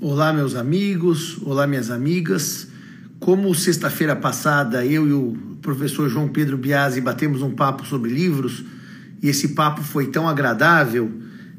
Olá, meus amigos, olá, minhas amigas. Como sexta-feira passada eu e o professor João Pedro Biasi batemos um papo sobre livros e esse papo foi tão agradável,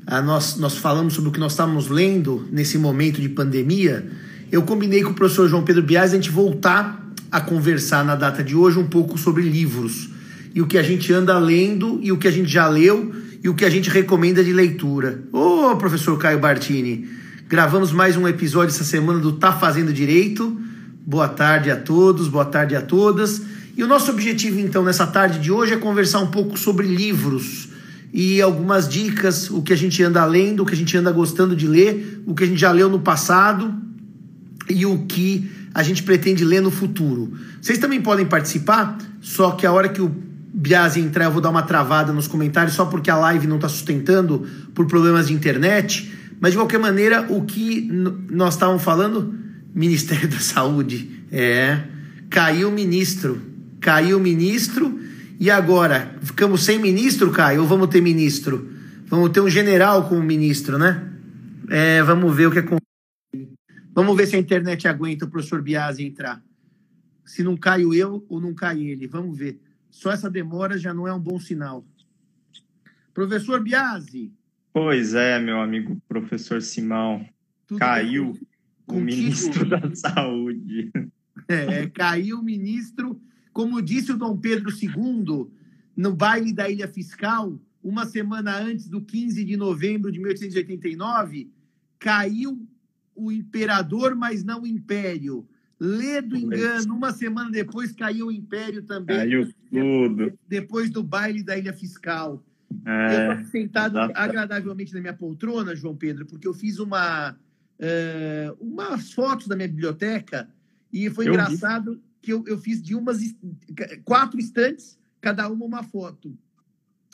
a nós, nós falamos sobre o que nós estávamos lendo nesse momento de pandemia. Eu combinei com o professor João Pedro Biasi a gente voltar a conversar na data de hoje um pouco sobre livros e o que a gente anda lendo e o que a gente já leu e o que a gente recomenda de leitura. Ô, professor Caio Bartini, Gravamos mais um episódio essa semana do Tá Fazendo Direito. Boa tarde a todos, boa tarde a todas. E o nosso objetivo, então, nessa tarde de hoje é conversar um pouco sobre livros e algumas dicas, o que a gente anda lendo, o que a gente anda gostando de ler, o que a gente já leu no passado e o que a gente pretende ler no futuro. Vocês também podem participar, só que a hora que o Biase entrar, eu vou dar uma travada nos comentários, só porque a live não está sustentando por problemas de internet. Mas de qualquer maneira, o que nós estávamos falando? Ministério da Saúde. É. Caiu o ministro. Caiu o ministro. E agora? Ficamos sem ministro, Caio? Ou vamos ter ministro? Vamos ter um general como ministro, né? É, vamos ver o que acontece. Vamos ver se a internet aguenta o professor Biasi entrar. Se não caio eu ou não cai ele. Vamos ver. Só essa demora já não é um bom sinal. Professor Biasi, Pois é, meu amigo professor Simão. Tudo caiu o ministro da Saúde. É, caiu o ministro, como disse o Dom Pedro II, no baile da Ilha Fiscal, uma semana antes do 15 de novembro de 1889, caiu o imperador, mas não o império. Lê do engano, uma semana depois caiu o império também. Caiu tudo. Depois do baile da Ilha Fiscal. É, eu estou sentado agradavelmente na minha poltrona, João Pedro, porque eu fiz uma, uh, umas fotos da minha biblioteca e foi eu engraçado vi. que eu, eu fiz de umas quatro estantes, cada uma uma foto.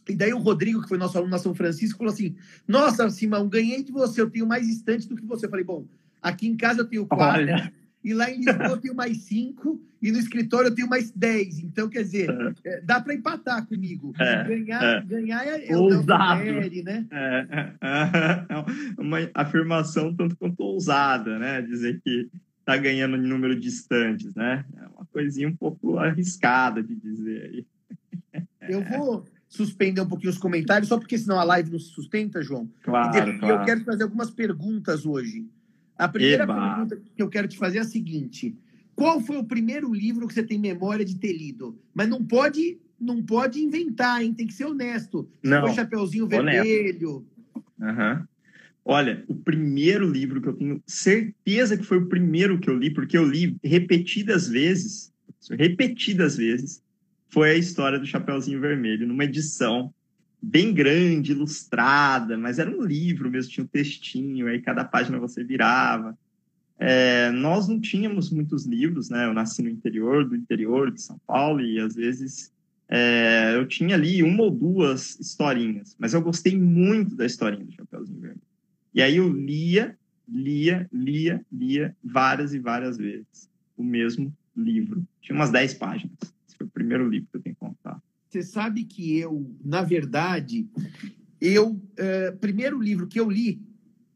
E daí o Rodrigo, que foi nosso aluno na São Francisco, falou assim: Nossa, Simão, ganhei de você, eu tenho mais estantes do que você. Eu falei, bom, aqui em casa eu tenho quatro. Olha. E lá em Lisboa eu tenho mais cinco, e no escritório eu tenho mais dez. Então, quer dizer, é. é dá para empatar comigo. É, ganhar, é. ganhar é, é ousado. Né? É, é, é, uma afirmação tanto quanto ousada, né? Dizer que está ganhando em número de estantes, né? É uma coisinha um pouco arriscada de dizer aí. Eu vou suspender um pouquinho os comentários, só porque senão a live não se sustenta, João. Claro, e claro. eu quero fazer algumas perguntas hoje. A primeira Eba. pergunta que eu quero te fazer é a seguinte: qual foi o primeiro livro que você tem memória de ter lido? Mas não pode, não pode inventar, hein? Tem que ser honesto. Não. Foi Chapeuzinho Vermelho. Uhum. Olha, o primeiro livro que eu tenho certeza que foi o primeiro que eu li, porque eu li repetidas vezes, repetidas vezes, foi a história do Chapeuzinho Vermelho, numa edição bem grande, ilustrada, mas era um livro mesmo, tinha um textinho, aí cada página você virava. É, nós não tínhamos muitos livros, né? Eu nasci no interior, do interior de São Paulo, e às vezes é, eu tinha ali uma ou duas historinhas, mas eu gostei muito da historinha do Chapeuzinho Vermelho. E aí eu lia, lia, lia, lia várias e várias vezes o mesmo livro. Tinha umas 10 páginas. Esse foi o primeiro livro que eu tenho que contar. Você sabe que eu, na verdade, eu é, primeiro livro que eu li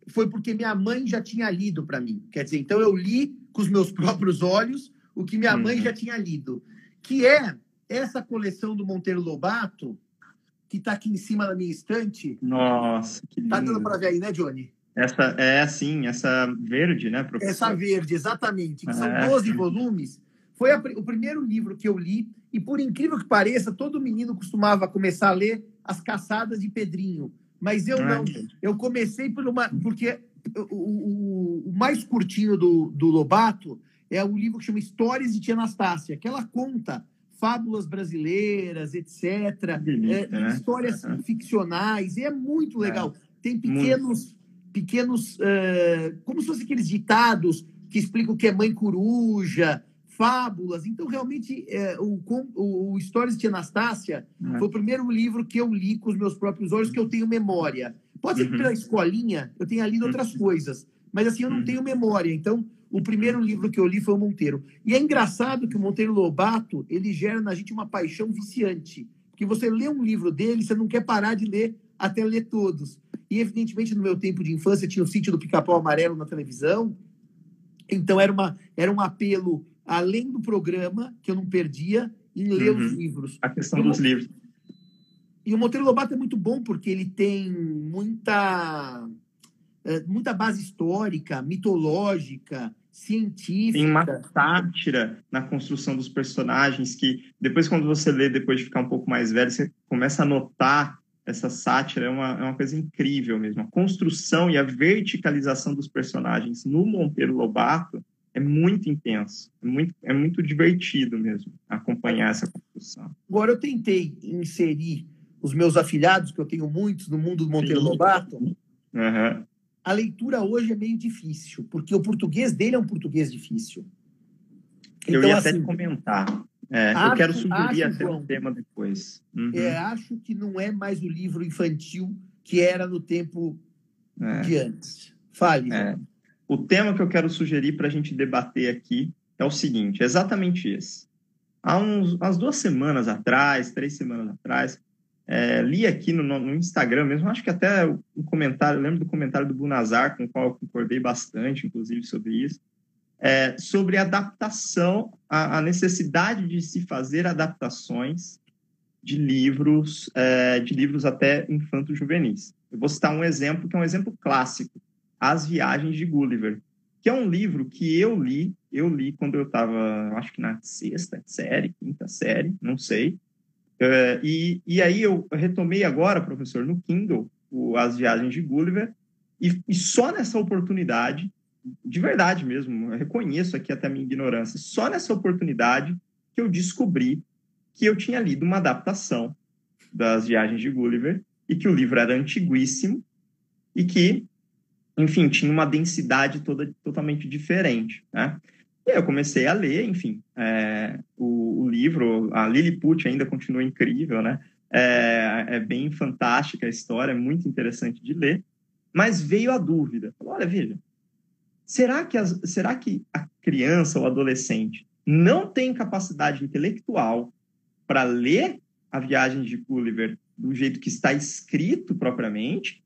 foi porque minha mãe já tinha lido para mim. Quer dizer, então eu li com os meus próprios olhos o que minha mãe uhum. já tinha lido, que é essa coleção do Monteiro Lobato, que está aqui em cima da minha estante. Nossa, que lindo. Tá dando para ver aí, né, Johnny? Essa é assim, essa verde, né, professor? Essa verde, exatamente. Que são é. 12 volumes. Foi a, o primeiro livro que eu li e por incrível que pareça, todo menino costumava começar a ler As Caçadas de Pedrinho. Mas eu não. Eu comecei por uma. Porque o, o, o mais curtinho do, do Lobato é o livro que chama Histórias de Tia Anastácia, que ela conta fábulas brasileiras, etc. Delícia, é, né? Histórias é. ficcionais. E é muito é. legal. Tem pequenos. Muito. Pequenos. Uh, como se fossem aqueles ditados que explicam o que é mãe coruja fábulas. Então, realmente, é, o, o, o Histórias de Anastácia é. foi o primeiro livro que eu li com os meus próprios olhos, que eu tenho memória. Pode ser que uhum. pela escolinha eu tenha lido outras uhum. coisas, mas assim, eu não uhum. tenho memória. Então, o primeiro livro que eu li foi o Monteiro. E é engraçado que o Monteiro Lobato, ele gera na gente uma paixão viciante. Porque você lê um livro dele, você não quer parar de ler até ler todos. E, evidentemente, no meu tempo de infância, tinha o sítio do Pica-Pau Amarelo na televisão. Então, era, uma, era um apelo, além do programa, que eu não perdia, em ler uhum. os livros. A questão dos livros. E o Monteiro Lobato é muito bom, porque ele tem muita, eh, muita base histórica, mitológica, científica. Tem uma sátira na construção dos personagens que depois, quando você lê, depois de ficar um pouco mais velho, você começa a notar essa sátira. É uma, é uma coisa incrível mesmo. A construção e a verticalização dos personagens no Monteiro Lobato é muito intenso. É muito, é muito divertido mesmo acompanhar essa construção. Agora, eu tentei inserir os meus afilhados, que eu tenho muitos no mundo do Monteiro Sim. Lobato. Uhum a leitura hoje é meio difícil, porque o português dele é um português difícil. Então, eu ia assim, até comentar. É, acho, eu quero sugerir até João, um tema depois. Uhum. É, acho que não é mais o livro infantil que era no tempo é. de antes. Fale. É. O tema que eu quero sugerir para a gente debater aqui é o seguinte: é exatamente esse. Há uns, umas duas semanas atrás, três semanas atrás, é, li aqui no, no, Instagram mesmo, acho que até um comentário, lembro do comentário do Bunazar, com o qual eu concordei bastante, inclusive, sobre isso, é, sobre adaptação, a, a, necessidade de se fazer adaptações de livros, é, de livros até infanto-juvenis. Eu vou citar um exemplo que é um exemplo clássico, As Viagens de Gulliver, que é um livro que eu li, eu li quando eu estava, acho que na sexta série, quinta série, não sei, Uh, e, e aí eu retomei agora, professor, no Kindle, o, As Viagens de Gulliver, e, e, só nessa oportunidade, de verdade mesmo, reconheço aqui até a minha ignorância, só nessa oportunidade que eu descobri que eu tinha lido uma adaptação das Viagens de Gulliver e que o livro era antiguíssimo e que, enfim, tinha uma densidade toda totalmente diferente, né? E aí eu comecei a ler, enfim, é, o, o, livro, a Lilliput ainda continua incrível, né? É, é, bem fantástica a história, é muito interessante de ler. Mas veio a dúvida. Olha, veja, será que, as, será que a criança ou adolescente não tem capacidade intelectual para ler a viagem de Gulliver do jeito que está escrito propriamente?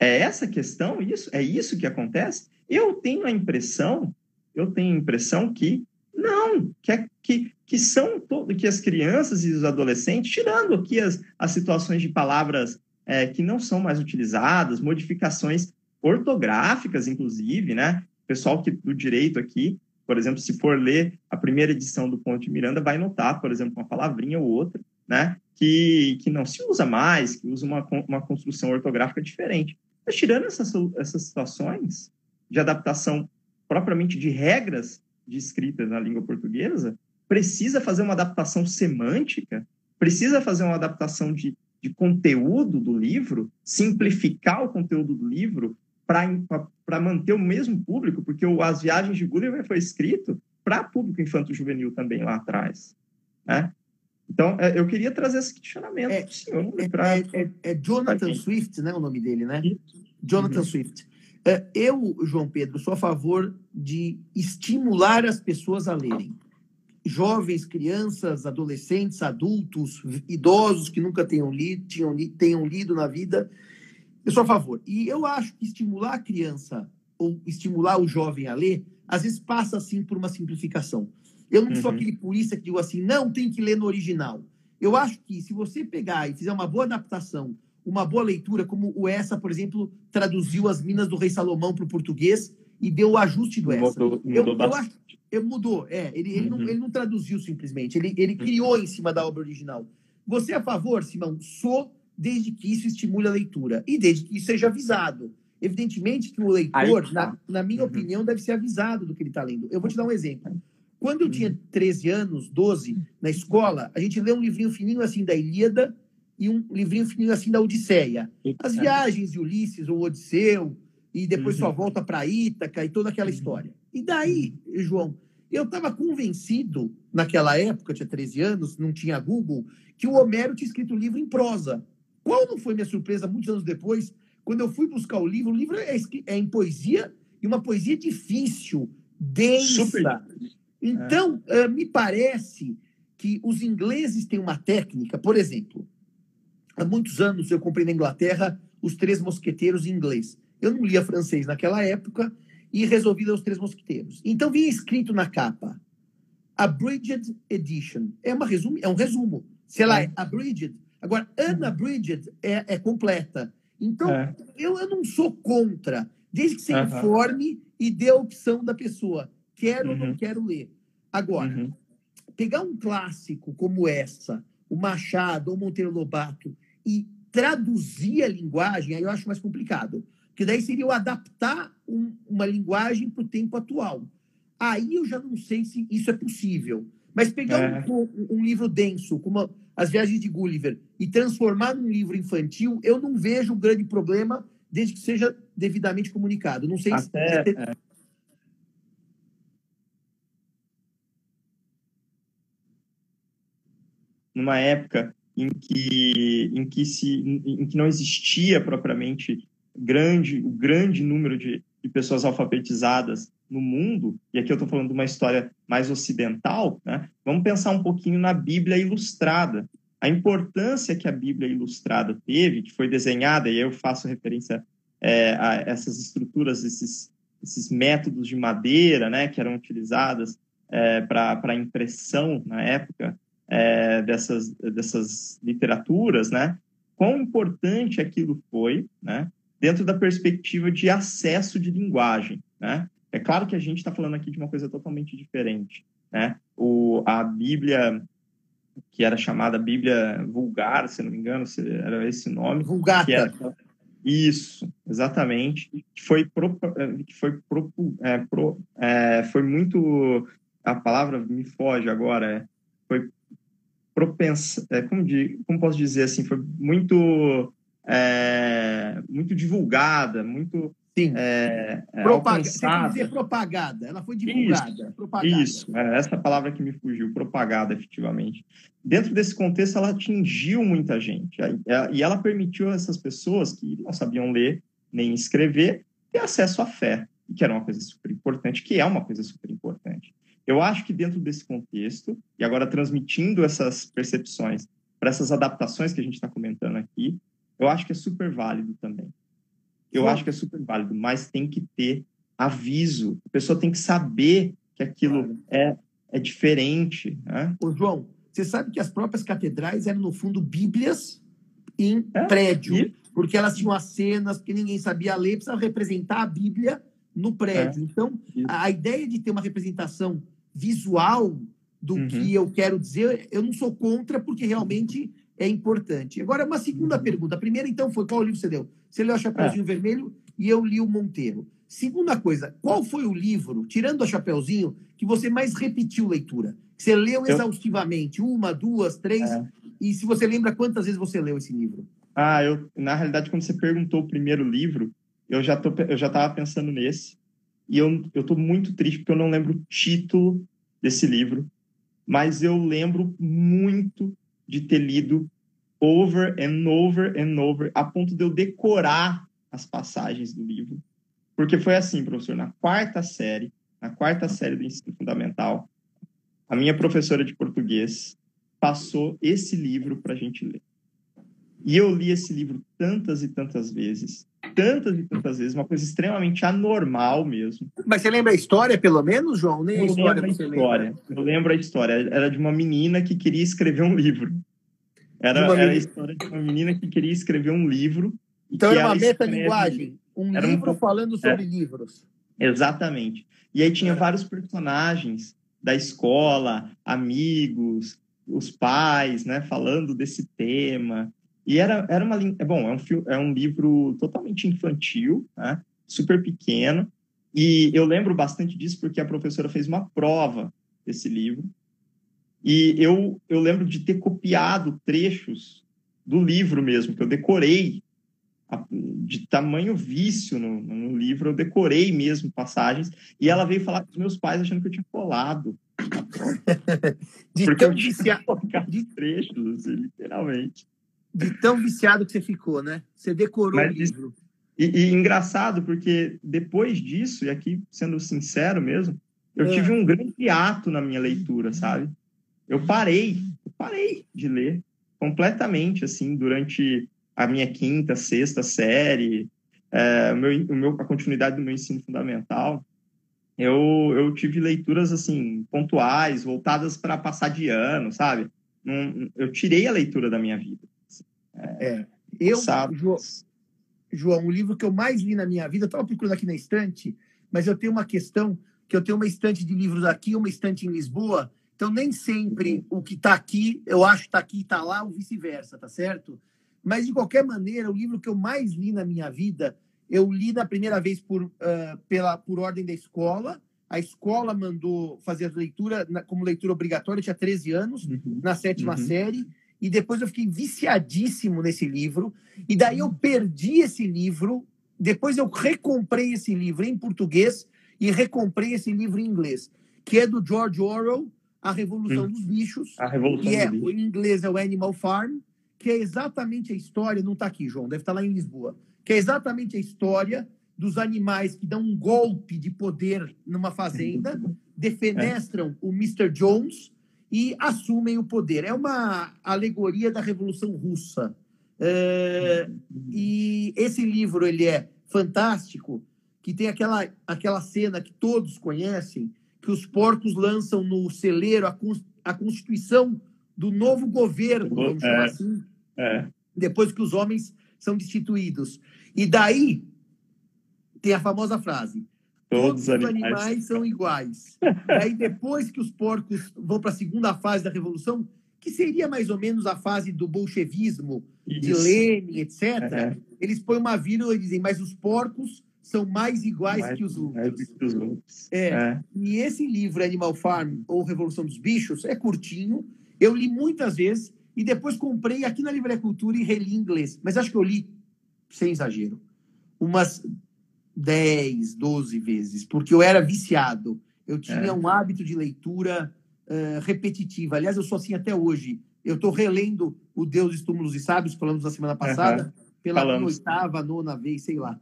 É essa questão? Isso, é isso que acontece? Eu tenho a impressão eu tenho a impressão que não, que, é, que, que são todo, que as crianças e os adolescentes, tirando aqui as, as situações de palavras é, que não são mais utilizadas, modificações ortográficas, inclusive, né? Pessoal que, do direito aqui, por exemplo, se for ler a primeira edição do Ponte Miranda, vai notar, por exemplo, uma palavrinha ou outra, né? Que, que não se usa mais, que usa uma, uma construção ortográfica diferente. Mas tirando essas, essas situações de adaptação propriamente de regras de escrita na língua portuguesa, precisa fazer uma adaptação semântica, precisa fazer uma adaptação de, de conteúdo do livro, simplificar o conteúdo do livro para manter o mesmo público, porque o As Viagens de Gulliver foi escrito para público infanto-juvenil também lá atrás. Né? Então, é, eu queria trazer esse questionamento é, senhor. É, pra... é, é, é Jonathan Swift, né, o nome dele, né? Jonathan uhum. Swift. É, eu, João Pedro, sou a favor de estimular as pessoas a lerem. Jovens, crianças, adolescentes, adultos, idosos que nunca tenham lido, tinham, tenham lido na vida. Eu sou a favor. E eu acho que estimular a criança ou estimular o jovem a ler, às vezes passa assim por uma simplificação. Eu não uhum. sou aquele purista que digo assim, não, tem que ler no original. Eu acho que se você pegar e fizer uma boa adaptação uma boa leitura, como o Essa, por exemplo, traduziu as Minas do Rei Salomão para o português e deu o ajuste do Essa. Mudou, mudou eu, eu acho, eu, mudou, é. Ele, ele, uhum. não, ele não traduziu simplesmente, ele, ele uhum. criou em cima da obra original. Você é a favor, Simão? Sou, desde que isso estimule a leitura e desde que isso seja avisado. Evidentemente que o leitor, Aí, na, na, minha uhum. opinião, deve ser avisado do que ele está lendo. Eu vou te dar um exemplo. Quando eu tinha 13 anos, 12, na escola, a gente lê um livrinho fininho assim da Ilíada, e um livrinho fininho assim da Odisseia. As viagens de Ulisses, ou Odisseu, e depois uhum. sua volta para Ítaca e toda aquela uhum. história. E daí, João, eu estava convencido, naquela época, tinha 13 anos, não tinha Google, que o Homero tinha escrito o livro em prosa. Qual não foi minha surpresa, muitos anos depois, quando eu fui buscar o livro? O livro é, é em poesia, e uma poesia difícil, densa. Super. Então, é. uh, me parece que os ingleses têm uma técnica, por exemplo, há muitos anos eu comprei na Inglaterra Os Três Mosqueteiros em inglês. Eu não lia francês naquela época e resolvi ler Os Três Mosqueteiros. Então vinha escrito na capa, Abridged Edition. É, uma resumo, é um resumo. Se ela é, é abridged, agora unabridged é, é completa. Então, é. eu, eu não sou contra, desde que você uhum. informe e dê a opção da pessoa. Quero uhum. ou não quero ler. Agora, uhum. pegar um clássico como essa, o Machado ou Monteiro Lobato, e traduzir a linguagem, aí eu acho mais complicado. Porque daí seria eu adaptar um, uma linguagem para o tempo atual. Aí eu já não sei se isso é possível. Mas pegar é. um, um, livro denso, como As Viagens de Gulliver, e transformar num livro infantil, eu não vejo um grande problema, desde que seja devidamente comunicado. Não sei Até, se. É. Numa época em que, em que, se, em que não existia propriamente grande, o grande número de, de pessoas alfabetizadas no mundo, e aqui eu estou falando de uma história mais ocidental, né? vamos pensar um pouquinho na Bíblia Ilustrada. A importância que a Bíblia Ilustrada teve, que foi desenhada, e eu faço referência é, a essas estruturas, esses, esses métodos de madeira né, que eram utilizadas é, para impressão na época é, dessas, dessas literaturas, né? quão importante aquilo foi né, dentro da perspectiva de acesso de linguagem. Né? É claro que a gente está falando aqui de uma coisa totalmente diferente. Né? O, a Bíblia, que era chamada Bíblia Vulgar, se não me engano, era esse nome. Vulgata. Era, isso, exatamente. Que foi, pro, que foi, pro, é, pro, é, foi muito. A palavra me foge agora. É, foi propensa. É, como, de, como posso dizer assim? Foi muito. É, muito divulgada, muito Sim. É, é Propaga dizer propagada, ela foi divulgada. Isso, propagada. isso é essa palavra que me fugiu, propagada, efetivamente. Dentro desse contexto, ela atingiu muita gente. E ela permitiu a essas pessoas que não sabiam ler nem escrever ter acesso à fé, que era uma coisa super importante, que é uma coisa super importante. Eu acho que dentro desse contexto, e agora transmitindo essas percepções para essas adaptações que a gente está comentando aqui, eu acho que é super válido também. Eu Sim. acho que é super válido, mas tem que ter aviso. A pessoa tem que saber que aquilo claro. é, é diferente. Né? Ô, João, você sabe que as próprias catedrais eram, no fundo, bíblias em é, prédio, e... porque elas tinham as cenas, porque ninguém sabia ler, precisava representar a Bíblia no prédio. É, então, a, a, ideia de ter uma representação visual do uhum. que eu quero dizer, eu não sou contra, porque realmente é importante. Agora, uma segunda uhum. pergunta. A primeira, então, foi qual livro você leu? Você leu a Chapeuzinho é. Vermelho e eu li o Monteiro. Segunda coisa, qual foi o livro, tirando a Chapeuzinho, que você mais repetiu leitura? Que você leu eu... exaustivamente? Uma, duas, três? É. E se você lembra quantas vezes você leu esse livro? Ah, eu, na realidade, quando você perguntou o primeiro livro, eu já tô, eu já estava pensando nesse. E eu, eu tô muito triste porque eu não lembro o título desse livro, mas eu lembro muito de ter lido over and over and over, a ponto de eu decorar as passagens do livro. Porque foi assim, professor, na quarta série, na quarta série do ensino fundamental, a minha professora de português passou esse livro para a gente ler. E eu li esse livro tantas e tantas vezes, tantas e tantas vezes, uma coisa extremamente anormal mesmo. Mas você lembra a história, pelo menos, João? Nem eu a história. Lembro a história. Eu lembro a história. Era de uma menina que queria escrever um livro. Era, era a história de uma menina que queria escrever um livro. Então era uma metalinguagem. Um livro um... falando sobre é. livros. Exatamente. E aí tinha vários personagens da escola, amigos, os pais, né, falando desse tema. E era, era uma é bom, é um, é um livro totalmente infantil, né, super pequeno. E eu lembro bastante disso porque a professora fez uma prova desse livro. E eu, eu lembro de ter copiado trechos do livro mesmo, que eu decorei de tamanho vício no, no, livro, eu decorei mesmo passagens, e ela veio falar com os meus pais achando que eu tinha colado. Porque eu viciado de trechos, assim, literalmente. De tão viciado que você ficou, né? Você decorou Mas, o livro. E, e, engraçado, porque depois disso, e aqui sendo sincero mesmo, eu é. tive um grande ato na minha leitura, sabe? Eu parei, eu parei de ler completamente, assim, durante a minha quinta, sexta série, é, o meu, o meu, a continuidade do meu ensino fundamental, eu, eu tive leituras assim pontuais, voltadas para passar de ano, sabe? Eu tirei a leitura da minha vida. É, é. eu, João, João, o livro que eu mais li na minha vida, estava procurando aqui na estante, mas eu tenho uma questão que eu tenho uma estante de livros aqui, uma estante em Lisboa, então nem sempre o que está aqui, eu acho que está aqui e está lá, ou vice-versa, tá certo? Mas, de qualquer maneira, o livro que eu mais li na minha vida, eu li na primeira vez por, uh, pela, por ordem da escola. A escola mandou fazer a leitura como leitura obrigatória, eu tinha 13 anos, uhum. na sétima uhum. série. E depois eu fiquei viciadíssimo nesse livro. E daí eu perdi esse livro. Depois eu recomprei esse livro em português e recomprei esse livro em inglês, que é do George Orwell, A Revolução hum. dos Bichos. A Revolução que é, Bichos. Em inglês é o Animal Farm que é exatamente a história, não está aqui, João, deve estar tá lá em Lisboa, que é exatamente a história dos animais que dão um golpe de poder numa fazenda, defenestram o Mr. Jones e assumem o poder. É uma alegoria da Revolução Russa. É, e esse livro ele é fantástico, que tem aquela, aquela cena que todos conhecem, que os porcos lançam no celeiro a, a Constituição do novo governo, vamos é, chamar assim, é. depois que os homens são destituídos. E daí tem a famosa frase: todos, todos os animais. animais são iguais. Aí depois que os porcos vão para a segunda fase da revolução, que seria mais ou menos a fase do bolchevismo, Isso. de Lenin, etc. É. Eles põem uma vírgula e dizem: mas os porcos são mais iguais mais, que os outros. Que os outros. É. é. E esse livro, Animal Farm ou Revolução dos Bichos, é curtinho, eu li muitas vezes e depois comprei aqui na Livraria Cultura e reli em inglês. Mas acho que eu li, sem exagero, umas 10, 12 vezes, porque eu era viciado. Eu tinha é. um hábito de leitura uh, repetitiva. Aliás, eu sou assim até hoje. Eu estou relendo O Deus dos Túmulos e Sábios, falamos na semana passada, uhum. pela oitava, nona vez, sei lá.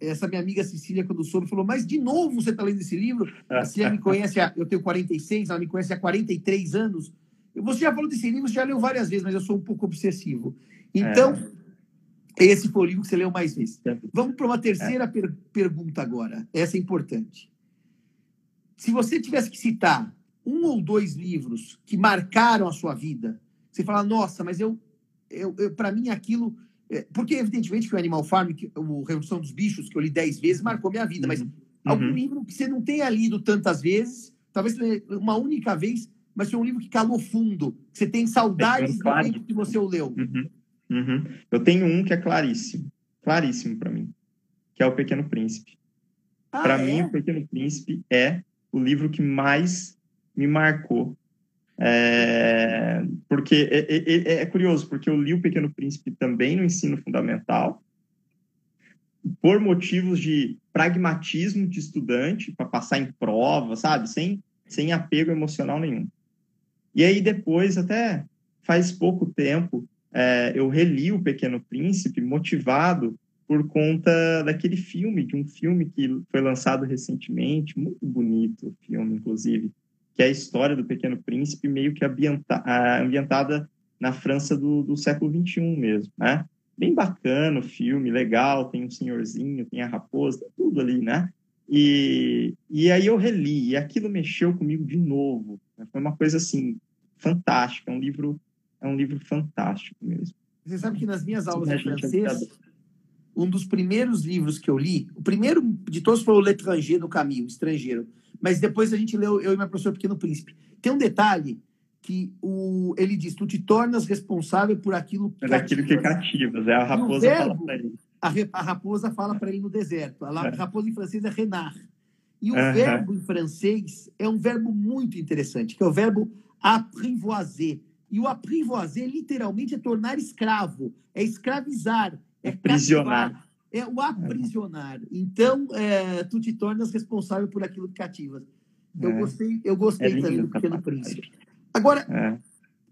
Essa minha amiga Cecília, quando soube, falou: Mas de novo você está lendo esse livro? A Cecília me conhece, há, eu tenho 46, ela me conhece há 43 anos. Você já falou desse livro, você já leu várias vezes, mas eu sou um pouco obsessivo. Então, é. Esse foi o livro que você leu mais vezes. É. Vamos para uma terceira é. per pergunta agora. Essa é importante. Se você tivesse que citar um ou dois livros que marcaram a sua vida, você fala, nossa, mas eu, eu, eu para mim aquilo. É, porque, evidentemente, que o Animal Farm, que, o Revolução dos Bichos, que eu li dez vezes, marcou minha vida, mas uhum. algum uhum. livro que você não tenha lido tantas vezes, talvez uma única vez, mas foi um livro que calou fundo. Você tem saudades do tempo que você o leu. Uhum, uhum. Eu tenho um que é claríssimo, claríssimo para mim, que é O Pequeno Príncipe. Ah, para é? mim, O Pequeno Príncipe é o livro que mais me marcou. É, porque é, é, é, é curioso, porque eu li O Pequeno Príncipe também no ensino fundamental, por motivos de pragmatismo de estudante, para passar em prova, sabe? Sem, sem apego emocional nenhum. E aí depois, até faz pouco tempo, é, eu reli O Pequeno Príncipe motivado por conta daquele filme, de um filme que foi lançado recentemente, muito bonito o filme, inclusive, que é a história do Pequeno Príncipe, meio que ambienta, ambientada na França do, do século XXI mesmo, né? Bem bacana o filme, legal, tem um senhorzinho, tem a raposa, tudo ali, né? E, e aí eu reli, e aquilo mexeu comigo de novo. Né? Foi uma coisa assim, fantástico, é um livro, é um livro fantástico mesmo. Você sabe que nas minhas aulas de francês, um dos primeiros livros que eu li, o primeiro de todos foi o L'Étranger do Caminho, Estrangeiro, mas depois a gente leu, eu e minha professora Pequeno Príncipe. Tem um detalhe que o, ele diz, tu te tornas responsável por aquilo que é aquilo que cativas, é a raposa verbo, fala para ele. A, a, raposa fala para ele no deserto, a, é. raposa em francês é renard. E o verbo em francês é um verbo muito interessante, que é o verbo apprivoiser. E o apprivoiser, literalmente, é tornar escravo, é escravizar, é aprisionar. É o aprisionar. Então, é, tu te tornas responsável por aquilo que cativas. Eu é. gostei, eu gostei é também do Pequeno Príncipe. Agora,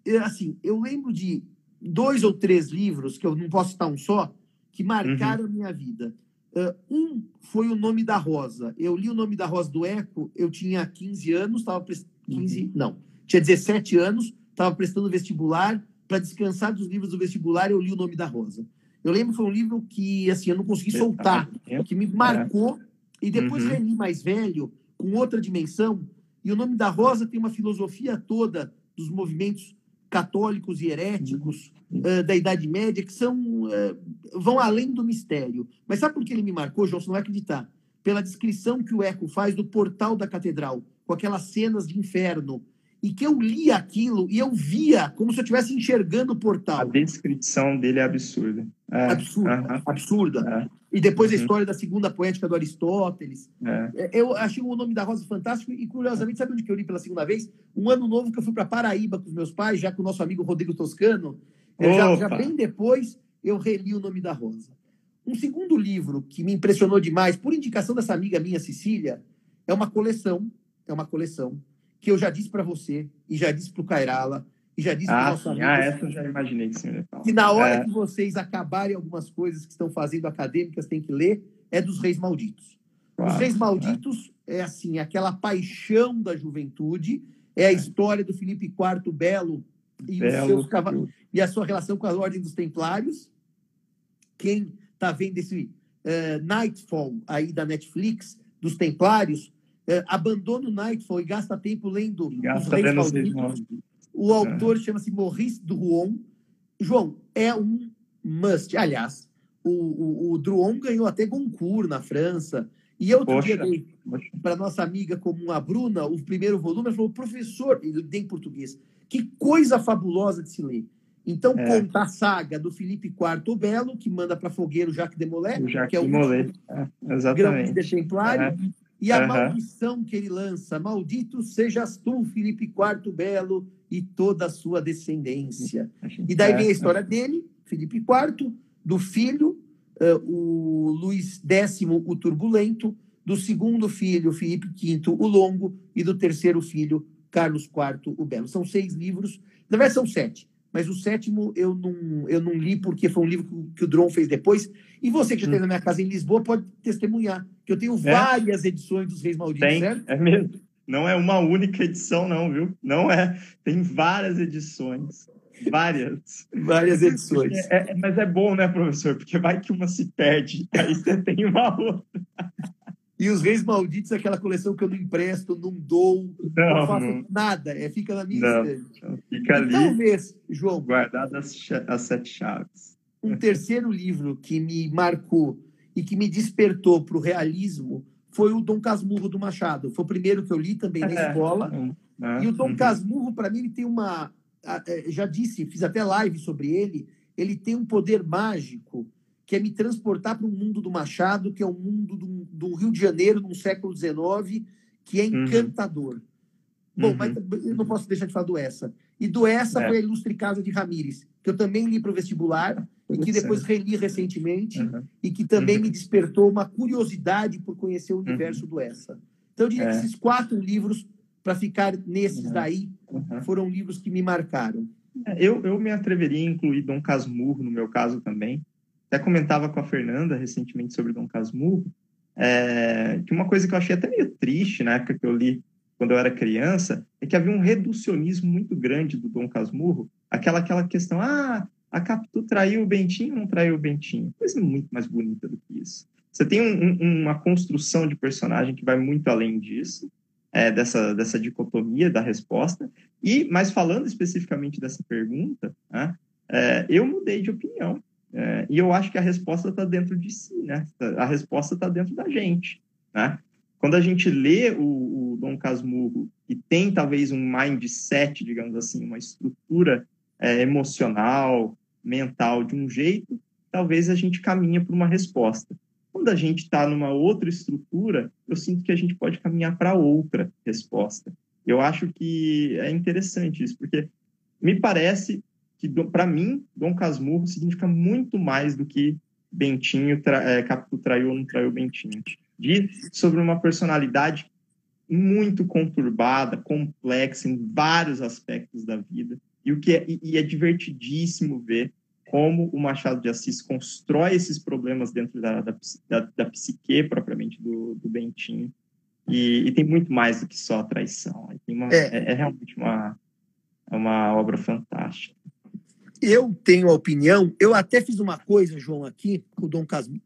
é. é. assim, eu lembro de dois ou três livros, que eu não posso citar um só, que marcaram uhum. a minha vida. Uh, um foi o Nome da Rosa. Eu li o Nome da Rosa do Eco, eu tinha 15 anos, estava 15, uhum. não, tinha 17 anos, estava prestando vestibular. Para descansar dos livros do vestibular, eu li O Nome da Rosa. Eu lembro que foi um livro que assim eu não consegui soltar, que me marcou. E depois uhum. reli mais velho, com outra dimensão. E o nome da Rosa tem uma filosofia toda dos movimentos católicos e heréticos uh, da Idade Média que são uh, vão além do mistério. Mas sabe por que ele me marcou, João? Você não vai acreditar. Pela descrição que o Eco faz do portal da catedral, com aquelas cenas de inferno, e que eu li aquilo e eu via como se eu estivesse enxergando o portal. A descrição dele é absurda. É, absurda, uh -huh. absurda. É. E depois a história da segunda poética do Aristóteles. É. é. Eu achei o nome da Rosa fantástico e, curiosamente, sabe onde que eu li pela segunda vez? Um ano novo que eu fui para Paraíba com os meus pais, já com o nosso amigo Rodrigo Toscano. Já, já bem depois, eu reli o nome da Rosa. Um segundo livro que me impressionou demais, por indicação dessa amiga minha, Cecília, é uma coleção, é uma coleção que eu já disse para você e já disse para o Kairala e já disse ah, para o nosso amigo. Ah, essa eu já imaginei que falar. Que na hora é. que vocês acabarem algumas coisas que estão fazendo acadêmicas, tem que ler, é dos Reis Malditos. Claro, Os Reis Malditos é. é assim, aquela paixão da juventude, é a história do Felipe IV Belo e, Belo, seus e a sua relação com a Ordem dos Templários. Quem está vendo esse uh, Nightfall aí da Netflix, dos Templários, é, abandona o Nightfall e gasta tempo lendo gasta Os Reis Malditos. O autor é. chama-se Maurice Druon. João, é um must. Aliás, o, o, o Druon ganhou até Goncourt na França. E eu outro dia para nossa amiga comum, a Bruna, o primeiro volume, ela falou, professor, ele tem em português, que coisa fabulosa de se ler. Então, é. conta a saga do Felipe IV o Belo, que manda para fogueiro Jacques de Molay, que é o Molay. É, exatamente. grão templário. É. E a uhum. maldição que ele lança: Maldito sejas tu, Filipe IV Belo, e toda a sua descendência. E daí vem a história dele, Filipe IV, do filho, uh, o Luís X, o Turbulento, do segundo filho, Filipe V, o Longo, e do terceiro filho, Carlos IV, o Belo. São seis livros, na verdade são sete mas o sétimo eu não, eu não li porque foi um livro que o Dron fez depois. E você que já hum. tem na minha casa em Lisboa pode testemunhar que eu tenho é. várias edições dos Reis Malditos, tem, certo? É mesmo. Não é uma única edição, não, viu? Não é. Tem várias edições. Várias. Várias edições. É, é, mas é bom, né, professor? Porque vai que uma se perde, aí você tem uma outra. E os Reis Malditos é aquela coleção que eu não empresto, não dou, não, não faço não. nada, é, fica na minha não, estante. Fica ali. Talvez, João. Guardadas as, as sete chaves. Um terceiro livro que me marcou e que me despertou para o realismo foi o Dom Casmurro do Machado. Foi o primeiro que eu li também na é. escola. É. E o Dom uhum. Casmurro, para mim, ele tem uma. É, já disse, fiz até live sobre ele. Ele tem um poder mágico que é me transportar para um mundo do Machado, que é um mundo do, do Rio de Janeiro, no século XIX, que é uhum. encantador. Uhum. Bom, mas eu não posso deixar de falar do Essa. E do Essa é. foi a Ilustre Casa de Ramírez, que eu também li para o vestibular, e que depois reli recentemente, uhum. e que também uhum. me despertou uma curiosidade por conhecer o universo uhum. do Essa. Então, eu diria é. que esses quatro livros, para ficar nesses uhum. daí, foram livros que me marcaram. É, eu, eu me atreveria a incluir Dom Casmurro, no meu caso também, até comentava com a Fernanda recentemente sobre Dom Casmurro, é, que uma coisa que eu achei até meio triste na época que eu li quando eu era criança, é que havia um reducionismo muito grande do Dom Casmurro, aquela, aquela questão, ah, a Capitu traiu o Bentinho ou não traiu o Bentinho? Coisa muito mais bonita do que isso. Você tem um, um, uma construção de personagem que vai muito além disso, é, dessa, dessa dicotomia da resposta, e, mas falando especificamente dessa pergunta, né, é, eu mudei de opinião. É, e eu acho que a resposta está dentro de si, né? A resposta está dentro da gente, né? Quando a gente lê o, o Dom Casmurro e tem talvez um mindset, digamos assim, uma estrutura é, emocional, mental de um jeito, talvez a gente caminha para uma resposta. Quando a gente está numa outra estrutura, eu sinto que a gente pode caminhar para outra resposta. Eu acho que é interessante isso, porque me parece que, para mim, Dom Casmurro significa muito mais do que Bentinho, tra, é, Capitu traiu ou não traiu Bentinho. Diz sobre uma personalidade muito conturbada, complexa em vários aspectos da vida, e o que é, e é divertidíssimo ver como o Machado de Assis constrói esses problemas dentro da, da, da, da psique propriamente do, do Bentinho. E, e, tem muito mais do que só a traição. Uma, é. É, é realmente uma, é uma obra fantástica. Eu tenho a opinião, eu até fiz uma coisa, João, aqui, com o Dom Casmurro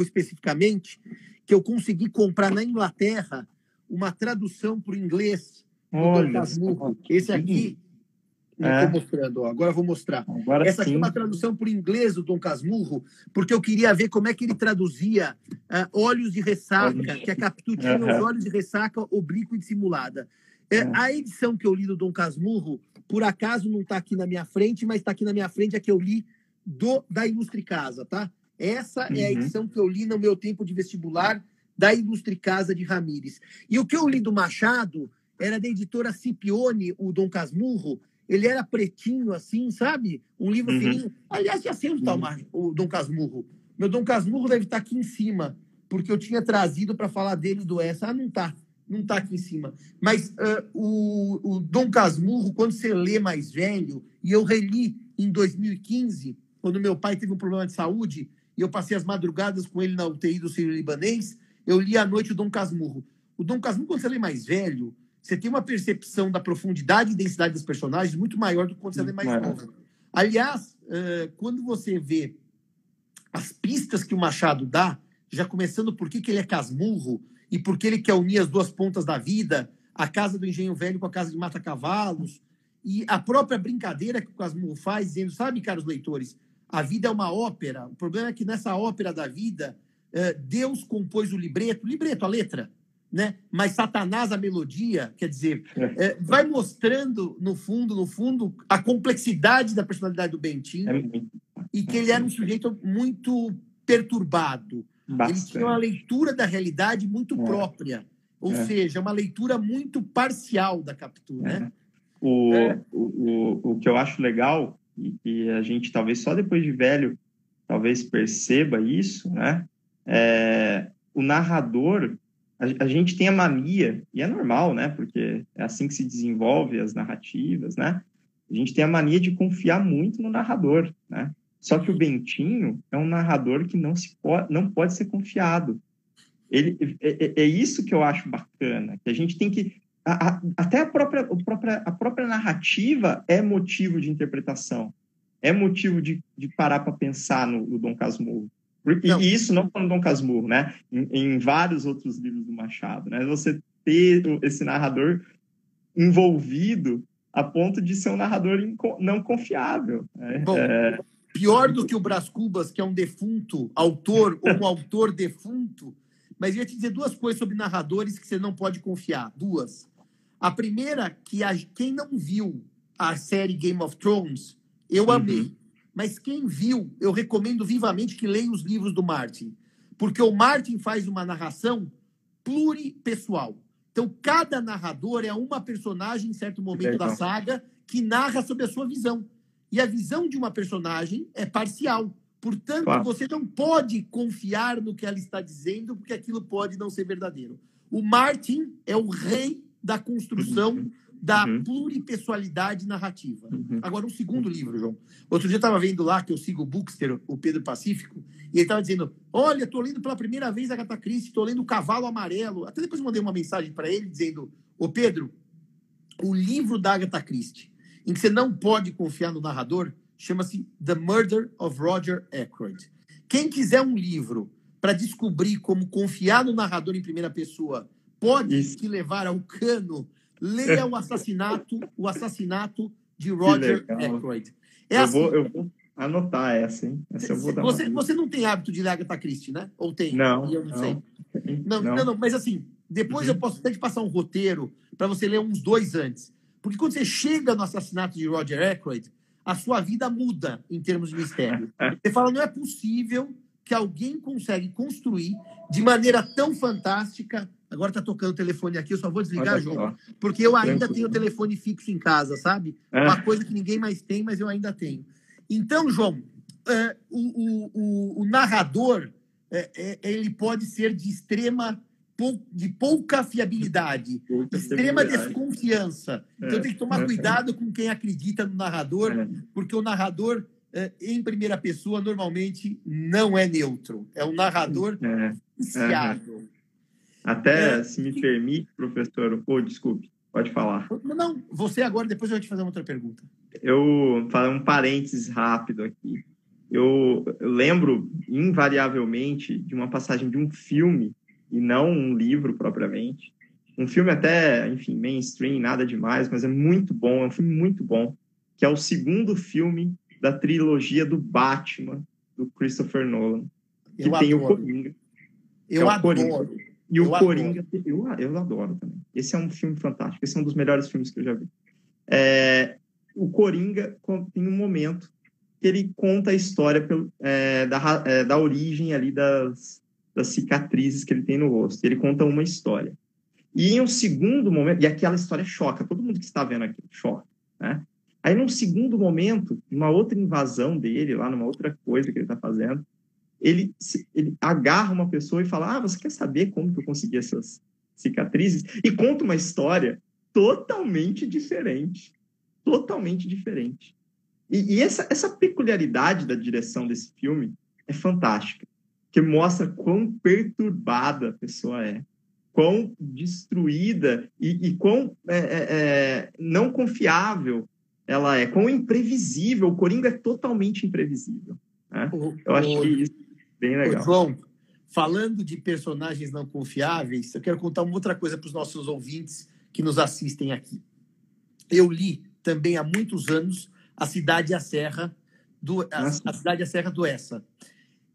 especificamente, que eu consegui comprar na Inglaterra uma tradução para o inglês do Dom Casmurro. Esse aqui é. Estou mostrando, ó. agora vou mostrar. Agora Essa sim. aqui é uma tradução por inglês do Dom Casmurro, porque eu queria ver como é que ele traduzia uh, olhos de ressaca, olhos. que a Capitu uhum. os olhos de ressaca oblíqua e dissimulada. É, uhum. A edição que eu li do Dom Casmurro, por acaso não está aqui na minha frente, mas está aqui na minha frente a que eu li do, da Ilustre Casa, tá? Essa uhum. é a uhum. edição que eu li no meu tempo de vestibular da Ilustre Casa de Ramires. E o que eu li do Machado era da editora Cipione, o Dom Casmurro, ele era pretinho, assim, sabe? Um livro uhum. fininho. Aliás, já sei onde está o Dom Casmurro. Meu Dom Casmurro deve estar tá aqui em cima, porque eu tinha trazido para falar dele do essa. Ah, não está. Não está aqui em cima. Mas uh, o, o Dom Casmurro, quando você lê mais velho, e eu reli em 2015, quando meu pai teve um problema de saúde, e eu passei as madrugadas com ele na UTI do Sírio Libanês, eu li à noite o Dom Casmurro. O Dom Casmurro, quando você lê mais velho, você tem uma percepção da profundidade e densidade dos personagens muito maior do que quando você é mais novo. Aliás, quando você vê as pistas que o Machado dá, já começando por que, que ele é casmurro e por que ele quer unir as duas pontas da vida, a casa do engenho velho com a casa de mata-cavalos, e a própria brincadeira que o Casmurro faz, dizendo, sabe, caros leitores, a vida é uma ópera. O problema é que nessa ópera da vida, Deus compôs o libreto, libreto, a letra, né? Mas Satanás a melodia, quer dizer, é. é, vai mostrando no fundo, no fundo, a complexidade da personalidade do Bentinho é e que ele era um sujeito muito perturbado. Bastante. Ele tinha uma leitura da realidade muito é. própria, ou é. seja, uma leitura muito parcial da captura, né? O, o, o, o que eu acho legal e que a gente talvez só depois de velho talvez perceba isso, né? É, o narrador a, a, gente tem a mania, e é normal, né? Porque é assim que se desenvolve as narrativas, né? A gente tem a mania de confiar muito no narrador, né? Só que o Bentinho é um narrador que não, se pode, não pode ser confiado. Ele, é, é, é isso que eu acho bacana, que a gente tem que... A, a, até a própria, a, própria, a própria narrativa é motivo de interpretação, é motivo de, de parar para pensar no, no Dom Casmurro. E não. isso não no Dom Casmurro, né? Em, em, vários outros livros do Machado, né? Você ter esse narrador envolvido a ponto de ser um narrador não confiável. Né? Bom, é... pior do que o Brás Cubas, que é um defunto autor ou um autor defunto, mas eu ia te dizer duas coisas sobre narradores que você não pode confiar. Duas. A primeira, que a, quem não viu a série Game of Thrones, eu uhum. amei. Mas quem viu, eu recomendo vivamente que leia os livros do Martin, porque o Martin faz uma narração pluripessoal. Então, cada narrador é uma personagem em certo momento da saga que narra sobre a sua visão. E a visão de uma personagem é parcial. Portanto, claro. você não pode confiar no que ela está dizendo, porque aquilo pode não ser verdadeiro. O Martin é o rei da construção uhum da uhum. pluripessoalidade narrativa. Uhum. Agora, um segundo livro, João. Outro dia eu estava vendo lá, que eu sigo o Bookster, o Pedro Pacífico, e ele estava dizendo: Olha, estou lendo pela primeira vez a Agatha Christie, estou lendo O Cavalo Amarelo. Até depois mandei uma mensagem para ele dizendo: Ô Pedro, o livro da Agatha Christie, em que você não pode confiar no narrador, chama-se The Murder of Roger Ackroyd. Quem quiser um livro para descobrir como confiar no narrador em primeira pessoa pode Isso. te levar ao cano Leia o assassinato, o assassinato de Roger Ackroyd. É eu, assim, vou, eu vou anotar essa, hein? Essa eu vou dar você, você não tem hábito de ler Agatha Christie, né? Ou tem? Não. Eu não, não sei. Não, não, não, mas assim, depois uhum. eu posso até te passar um roteiro para você ler uns dois antes. Porque quando você chega no assassinato de Roger Ackroyd, a sua vida muda em termos de mistério. Você fala, não é possível que alguém consegue construir de maneira tão fantástica Agora tá tocando o telefone aqui, eu só vou desligar, João, porque eu ainda tenho o telefone fixo em casa, sabe? É. Uma coisa que ninguém mais tem, mas eu ainda tenho. Então, João, uh, o, o, o, narrador, uh, ele pode ser de extrema de pouca fiabilidade, pouca extrema desconfiança. É, então tem que tomar é, cuidado com quem acredita no narrador, é. porque o narrador em primeira pessoa normalmente não é neutro, é um narrador é. viciado. Até, é, se me permite, professor, oh, desculpe, Pode falar. Não, você agora, depois eu vou te fazer uma outra pergunta. Eu fazer um parênteses rápido aqui. Eu, eu lembro invariavelmente de uma passagem de um filme e não um livro propriamente. Um filme até, enfim, mainstream, nada demais, mas é muito bom, é um filme muito bom, que é o segundo filme da trilogia do Batman, do Christopher Nolan, que eu tem adoro. o Coringa. Eu é adoro. E o Coringa, eu, eu adoro também. Esse é um filme fantástico, esse é um dos melhores filmes que eu já vi. É, o Coringa tem um momento que ele conta a história é, da, é, da origem ali das, das cicatrizes que ele tem no rosto. Ele conta uma história. E em um segundo momento, e aquela história choca, todo mundo que está vendo aqui choca, né? Aí, num segundo momento, uma outra invasão dele, lá numa outra coisa que ele está fazendo, ele, ele agarra uma pessoa e fala: Ah, você quer saber como que eu consegui essas cicatrizes? E conta uma história totalmente diferente. Totalmente diferente. E, e essa, essa peculiaridade da direção desse filme é fantástica, que mostra quão perturbada a pessoa é, quão destruída e, e quão é, é, é não confiável ela é, quão imprevisível. O Coringa é totalmente imprevisível. Né? O, Eu acho o, que isso é bem legal. João, falando de personagens não confiáveis, eu quero contar uma outra coisa para os nossos ouvintes que nos assistem aqui. Eu li também há muitos anos A Cidade e a Serra, do, a, a Cidade e a Serra do Essa.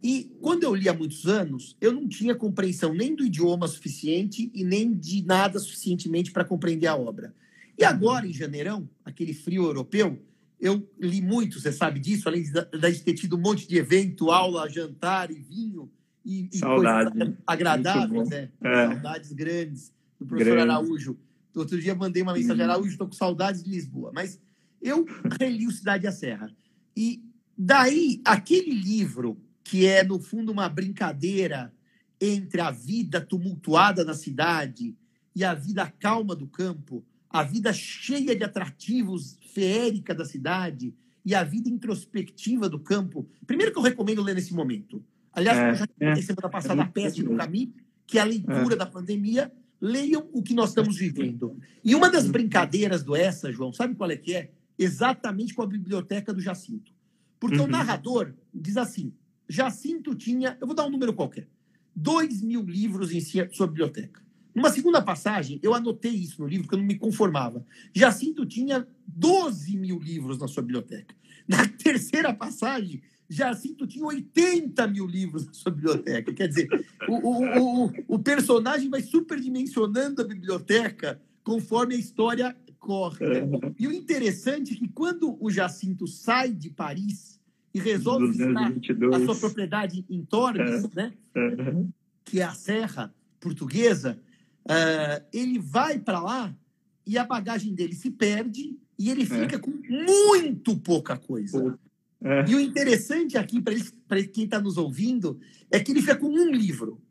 E quando eu li há muitos anos, eu não tinha compreensão nem do idioma suficiente e nem de nada suficientemente para compreender a obra. E agora, em janeirão, aquele frio europeu, eu li muito, você sabe disso, além de, de ter tido um monte de evento, aula, jantar e vinho e, e coisas agradáveis, né? É. Saudades grandes do professor Grande. Araújo. Outro dia mandei uma mensagem, Araújo, estou com saudades de Lisboa. Mas eu reli o Cidade a Serra. E daí, aquele livro, que é, no fundo, uma brincadeira entre a vida tumultuada da cidade e a vida calma do campo, a vida cheia de atrativos, feérica da cidade e a vida introspectiva do campo. Primeiro que eu recomendo ler nesse momento. Aliás, é, eu já é, semana passada é a peste no caminho, que é a leitura é. da pandemia leiam o que nós estamos vivendo. E uma das brincadeiras do essa, João, sabe qual é que é? Exatamente com a biblioteca do Jacinto. Porque uhum. o narrador diz assim: Jacinto tinha, eu vou dar um número qualquer, dois mil livros em sua biblioteca. Numa segunda passagem, eu anotei isso no livro, porque eu não me conformava. Jacinto tinha 12 mil livros na sua biblioteca. Na terceira passagem, Jacinto tinha 80 mil livros na sua biblioteca. Quer dizer, o, o, o, o personagem vai superdimensionando a biblioteca conforme a história corre. Né? E o interessante é que quando o Jacinto sai de Paris e resolve visitar a sua propriedade em Tormes, né? que é a Serra Portuguesa, uh, ele vai para lá e a bagagem dele se perde e ele é. fica é. com muito pouca coisa. É. E o interessante aqui, para quem está nos ouvindo, é que ele fica com um livro.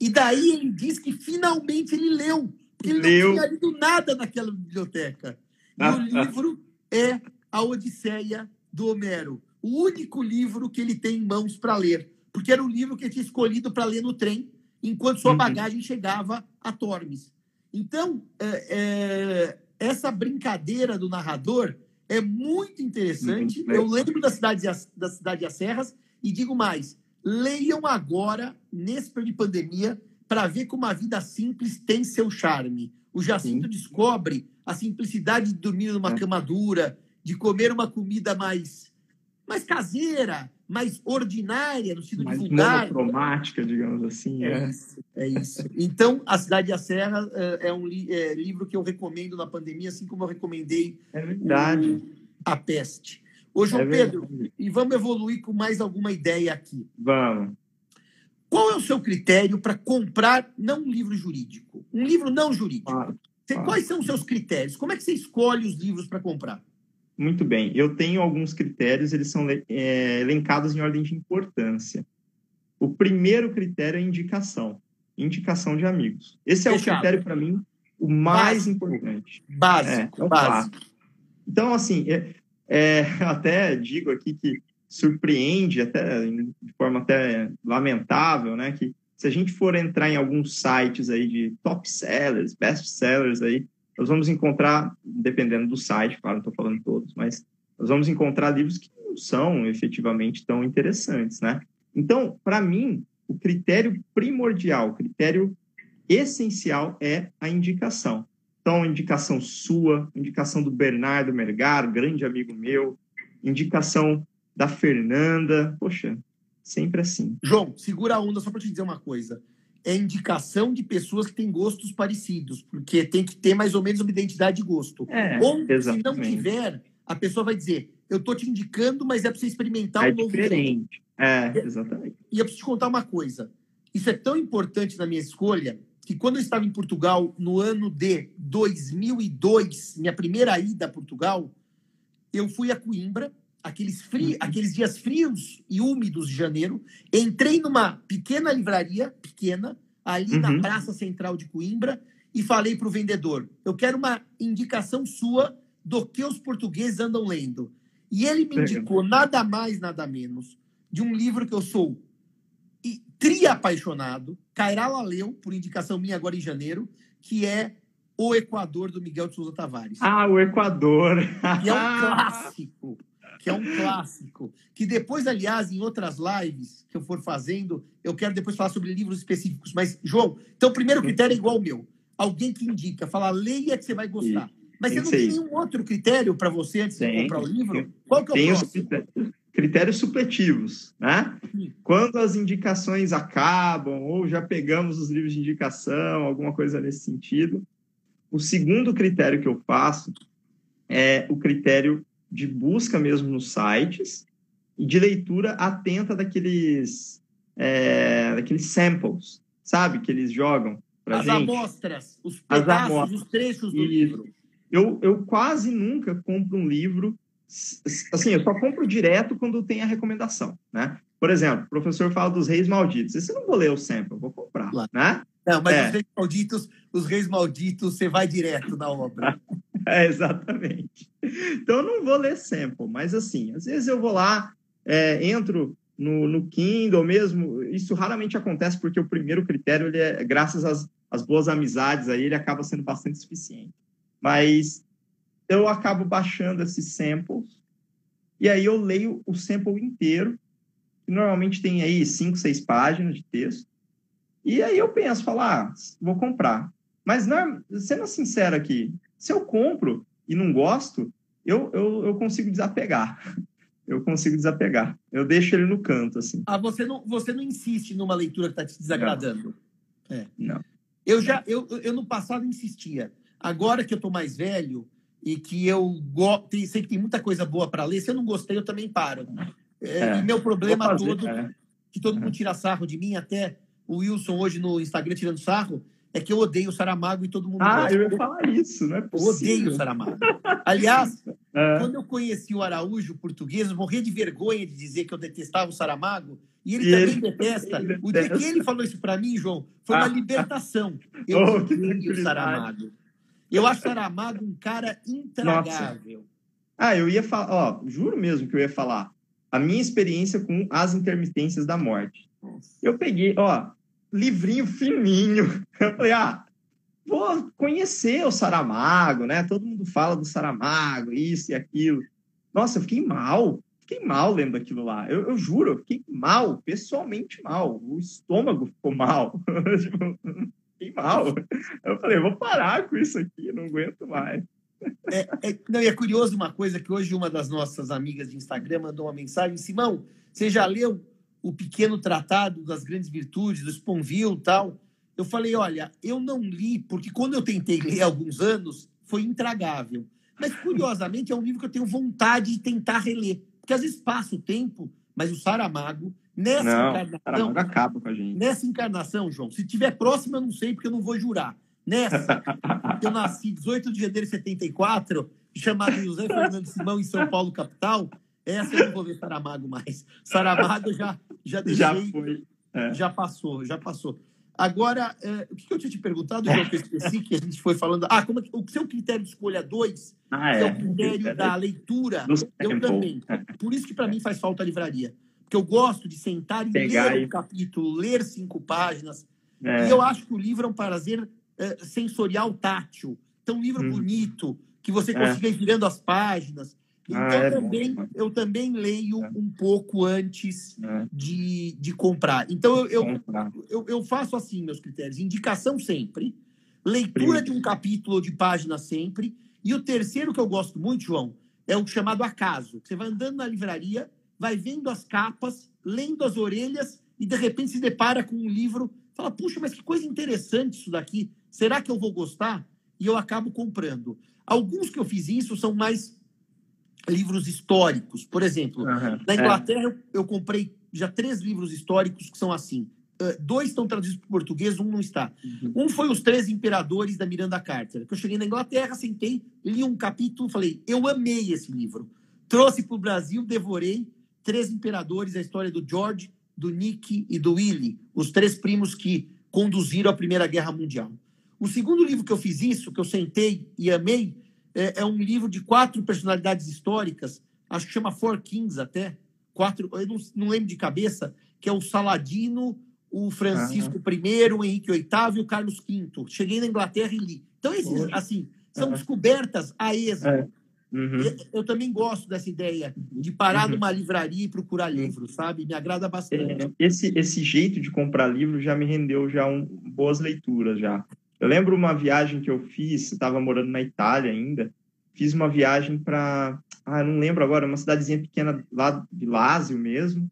E daí ele diz que finalmente ele leu, porque ele leu. não tinha lido nada naquela biblioteca. E ah, o ah. livro ah. é A Odisseia do Homero, o único livro que ele tem em mãos para ler, porque era o livro que ele tinha escolhido para ler no trem, enquanto sua uhum. bagagem chegava a Tormes. Então, é, é, essa brincadeira do narrador é muito interessante. Uhum. Eu lembro da cidade, da cidade das Serras e digo mais: leiam agora, nesse período de pandemia, para ver como a vida simples tem seu charme. O Jacinto Sim. descobre a simplicidade de dormir numa é. cama dura, de comer uma comida mais, mais caseira, mais ordinária, no sentido mais de vulgar. monocromática, digamos assim. É. é. isso. É isso. Então, A Cidade e a Serra é, é um li é, livro que eu recomendo na pandemia, assim como eu recomendei é verdade. A Peste. Ô, João é Pedro, e vamos evoluir com mais alguma ideia aqui. Vamos. Qual é o seu critério para comprar, não um livro jurídico, um livro não jurídico? Ah, ah. Quais são os seus critérios? Como é que você escolhe os livros para comprar? Muito bem. Eu tenho alguns critérios, eles são é, elencados em ordem de importância. O primeiro critério é indicação. Indicação de amigos. Esse é Fechado. o critério, para mim, o mais básico. importante. Básico. É, é básico. Então, assim, é, é, até digo aqui que surpreende, até de forma até lamentável, né? Que se a gente for entrar em alguns sites aí de top sellers, best sellers aí, nós vamos encontrar, dependendo do site, claro, não estou falando todos, mas nós vamos encontrar livros que não são efetivamente tão interessantes, né? Então, para mim, o critério primordial, o critério essencial é a indicação. Então, indicação sua, indicação do Bernardo Mergar, grande amigo meu, indicação da Fernanda, poxa, sempre assim. João, segura a onda só para te dizer uma coisa. É indicação de pessoas que têm gostos parecidos, porque tem que ter mais ou menos uma identidade de gosto. É, ou, exatamente. se não tiver, a pessoa vai dizer: Eu tô te indicando, mas é para você experimentar é um novo diferente. É, exatamente. E eu preciso te contar uma coisa. Isso é tão importante na minha escolha que quando eu estava em Portugal, no ano de 2002, minha primeira ida a Portugal, eu fui a Coimbra, aqueles, fri... Uhum. aqueles dias frios e úmidos de janeiro, entrei numa pequena livraria, pequena, ali uhum. na Praça Central de Coimbra, e falei para o vendedor: eu quero uma indicação sua do que os portugueses andam lendo. E ele me indicou nada mais, nada menos, de um livro que eu sou tri apaixonado. Cairala leu, por indicação minha agora em janeiro, que é O Equador, do Miguel de Souza Tavares. Ah, o Equador. Que é um clássico. Que é um clássico. Que depois, aliás, em outras lives que eu for fazendo, eu quero depois falar sobre livros específicos. Mas, João, então o primeiro critério é igual ao meu. Alguém que indica, fala, leia que você vai gostar. Mas você não tem nenhum outro critério para você antes de comprar o livro? Qual que é o tem próximo? critérios supletivos, né? Quando as indicações acabam ou já pegamos os livros de indicação, alguma coisa nesse sentido. O segundo critério que eu faço é o critério de busca mesmo nos sites e de leitura atenta daqueles, é, daqueles samples, sabe? Que eles jogam para gente. As amostras, os pedaços, amostras. os trechos do e livro. Eu, eu quase nunca compro um livro assim, eu só compro direto quando tem a recomendação, né? Por exemplo, o professor fala dos reis malditos. Esse eu não vou ler o sample, eu vou comprar, claro. né? Não, mas é. os reis malditos, os reis malditos, você vai direto na obra. é, exatamente. Então, eu não vou ler sample, mas assim, às vezes eu vou lá, é, entro no, no Kindle mesmo, isso raramente acontece porque o primeiro critério, ele é, graças às, às boas amizades aí, ele acaba sendo bastante suficiente. Mas eu acabo baixando esses samples e aí eu leio o sample inteiro, que normalmente tem aí cinco, seis páginas de texto. E aí eu penso, falar, ah, vou comprar. Mas não, sendo sincero aqui, se eu compro e não gosto, eu, eu, eu consigo desapegar. Eu consigo desapegar. Eu deixo ele no canto, assim. Ah, você não, você não insiste numa leitura que está te desagradando? Não. É. Não. Eu já, eu, eu no passado insistia. Agora que eu estou mais velho, e que eu go... sei que tem muita coisa boa para ler. Se eu não gostei, eu também paro. É, é, e meu problema fazer, todo, é. que todo mundo tira sarro de mim, até o Wilson hoje no Instagram tirando sarro, é que eu odeio o Saramago e todo mundo ah, gosta. eu ia falar isso, é possível. Eu odeio o Saramago. Aliás, é. quando eu conheci o Araújo português, eu morria de vergonha de dizer que eu detestava o Saramago, e ele e também ele, detesta. Ele o dia que ele falou isso para mim, João, foi uma ah. libertação. Eu oh, odeio o Saramago. Eu acho Saramago um cara intragável. Nossa. Ah, eu ia falar, ó, juro mesmo que eu ia falar. A minha experiência com as intermitências da morte. Eu peguei, ó, livrinho fininho. Eu falei, ah, vou conhecer o Saramago, né? Todo mundo fala do Saramago, isso e aquilo. Nossa, eu fiquei mal. Fiquei mal lendo aquilo lá. Eu, eu juro, eu fiquei mal, pessoalmente mal. O estômago ficou mal. Tipo, fiquei mal. Eu falei, vou parar com isso aqui, não aguento mais. É, é, não, e é curioso uma coisa que hoje uma das nossas amigas de Instagram mandou uma mensagem, Simão, você já leu o pequeno tratado das grandes virtudes, do Sponville tal? Eu falei, olha, eu não li, porque quando eu tentei ler há alguns anos, foi intragável. Mas, curiosamente, é um livro que eu tenho vontade de tentar reler. Porque às vezes passa o tempo, mas o Saramago Nessa não, encarnação. acaba com a gente. Nessa encarnação, João, se tiver próximo, eu não sei, porque eu não vou jurar. Nessa, eu nasci 18 de janeiro de 74, chamado José Fernando Simão, em São Paulo, capital. Essa eu não vou ver Saramago mais. Saramago já, já deixei. Já foi. É. Já passou, já passou. Agora, é, o que eu tinha te perguntado, João, que eu esqueci, que a gente foi falando. Ah, como é, o seu critério de escolha 2 ah, é. é. o critério da leitura. Eu também. Por isso que para mim faz falta a livraria porque eu gosto de sentar e Pegar ler um capítulo, ler cinco páginas. É. E eu acho que o livro é um prazer é, sensorial tátil. ter um livro hum. bonito, que você é. consiga ir virando as páginas. Então, ah, é também, bom. eu também leio é. um pouco antes é. de, de comprar. Então, eu, eu, eu, eu, faço assim meus critérios: indicação sempre, leitura de um capítulo ou de página sempre. E o terceiro que eu gosto muito, João, é o chamado acaso. Você vai andando na livraria, vai vendo as capas, lendo as orelhas e de repente se depara com um livro, fala: puxa, mas que coisa interessante isso daqui. Será que eu vou gostar? E eu acabo comprando. Alguns que eu fiz isso são mais livros históricos. Por exemplo, uhum. na Inglaterra é. eu comprei já três livros históricos que são assim. dois estão traduzidos para o português, um não está. Uhum. Um foi Os Três Imperadores da Miranda Carter. Que eu cheguei na Inglaterra, sentei, li um capítulo, falei, eu amei esse livro. Trouxe para o Brasil, devorei. Três Imperadores, a história do George, do Nick e do Willie, os três primos que conduziram a Primeira Guerra Mundial. O segundo livro que eu fiz isso, que eu sentei e amei, é, é um livro de quatro personalidades históricas, acho que chama Four Kings até, quatro, eu não, não lembro de cabeça, que é o Saladino, o Francisco uhum. I, o Henrique VIII e o Carlos V. Cheguei na Inglaterra e li. Então, esses, assim, são uhum. descobertas a esmo. É. Uhum. Eu também gosto dessa ideia de parar uhum. numa livraria e procurar livros, sabe? Me agrada bastante. É, esse, esse jeito de comprar livro já me rendeu já um, boas leituras já. Eu lembro uma viagem que eu fiz, estava morando na Itália ainda, fiz uma viagem para, ah, não lembro agora, uma cidadezinha pequena lá de Lázio mesmo,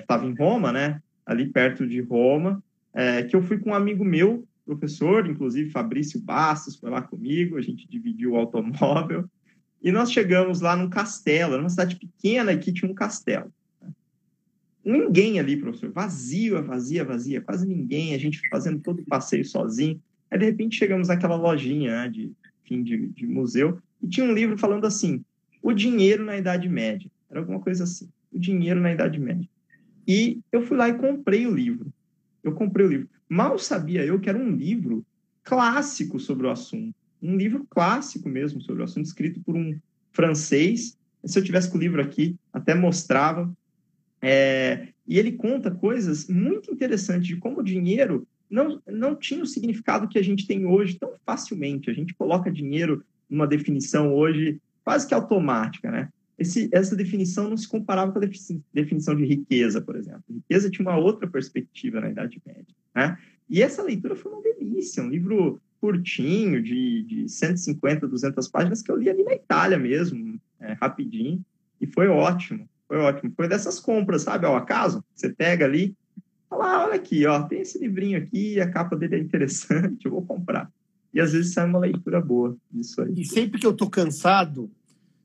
estava é, em Roma, né? Ali perto de Roma, é, que eu fui com um amigo meu, professor, inclusive Fabrício Bastos, foi lá comigo, a gente dividiu o automóvel, e nós chegamos lá num castelo, numa cidade pequena que tinha um castelo ninguém ali, professor, vazio, vazia, vazia, quase ninguém, a gente fazendo todo o passeio sozinho. Aí, de repente, chegamos naquela lojinha né, de fim de, de, museu e tinha um livro falando assim: O dinheiro na Idade Média. Era alguma coisa assim: O dinheiro na Idade Média. E eu fui lá e comprei o livro. Eu comprei o livro. Mal sabia eu que era um livro clássico sobre o assunto. Um livro clássico mesmo sobre o assunto, escrito por um francês. Se eu tivesse com o livro aqui, até mostrava é, e ele conta coisas muito interessantes de como o dinheiro não, não tinha o significado que a gente tem hoje tão facilmente. A gente coloca dinheiro numa definição hoje quase que automática, né? Esse, essa definição não se comparava com a definição de riqueza, por exemplo. Riqueza tinha uma outra perspectiva na Idade Média, né? E essa leitura foi uma delícia, um livro curtinho, de, de 150, 200 páginas, que eu li ali na Itália mesmo, é, rapidinho, e foi ótimo. Foi ótimo. Foi dessas compras, sabe? Ao acaso, você pega ali, fala, ah, olha aqui, ó, tem esse livrinho aqui, a capa dele é interessante, eu vou comprar. E às vezes sai uma leitura boa disso aí. E sempre que eu tô cansado,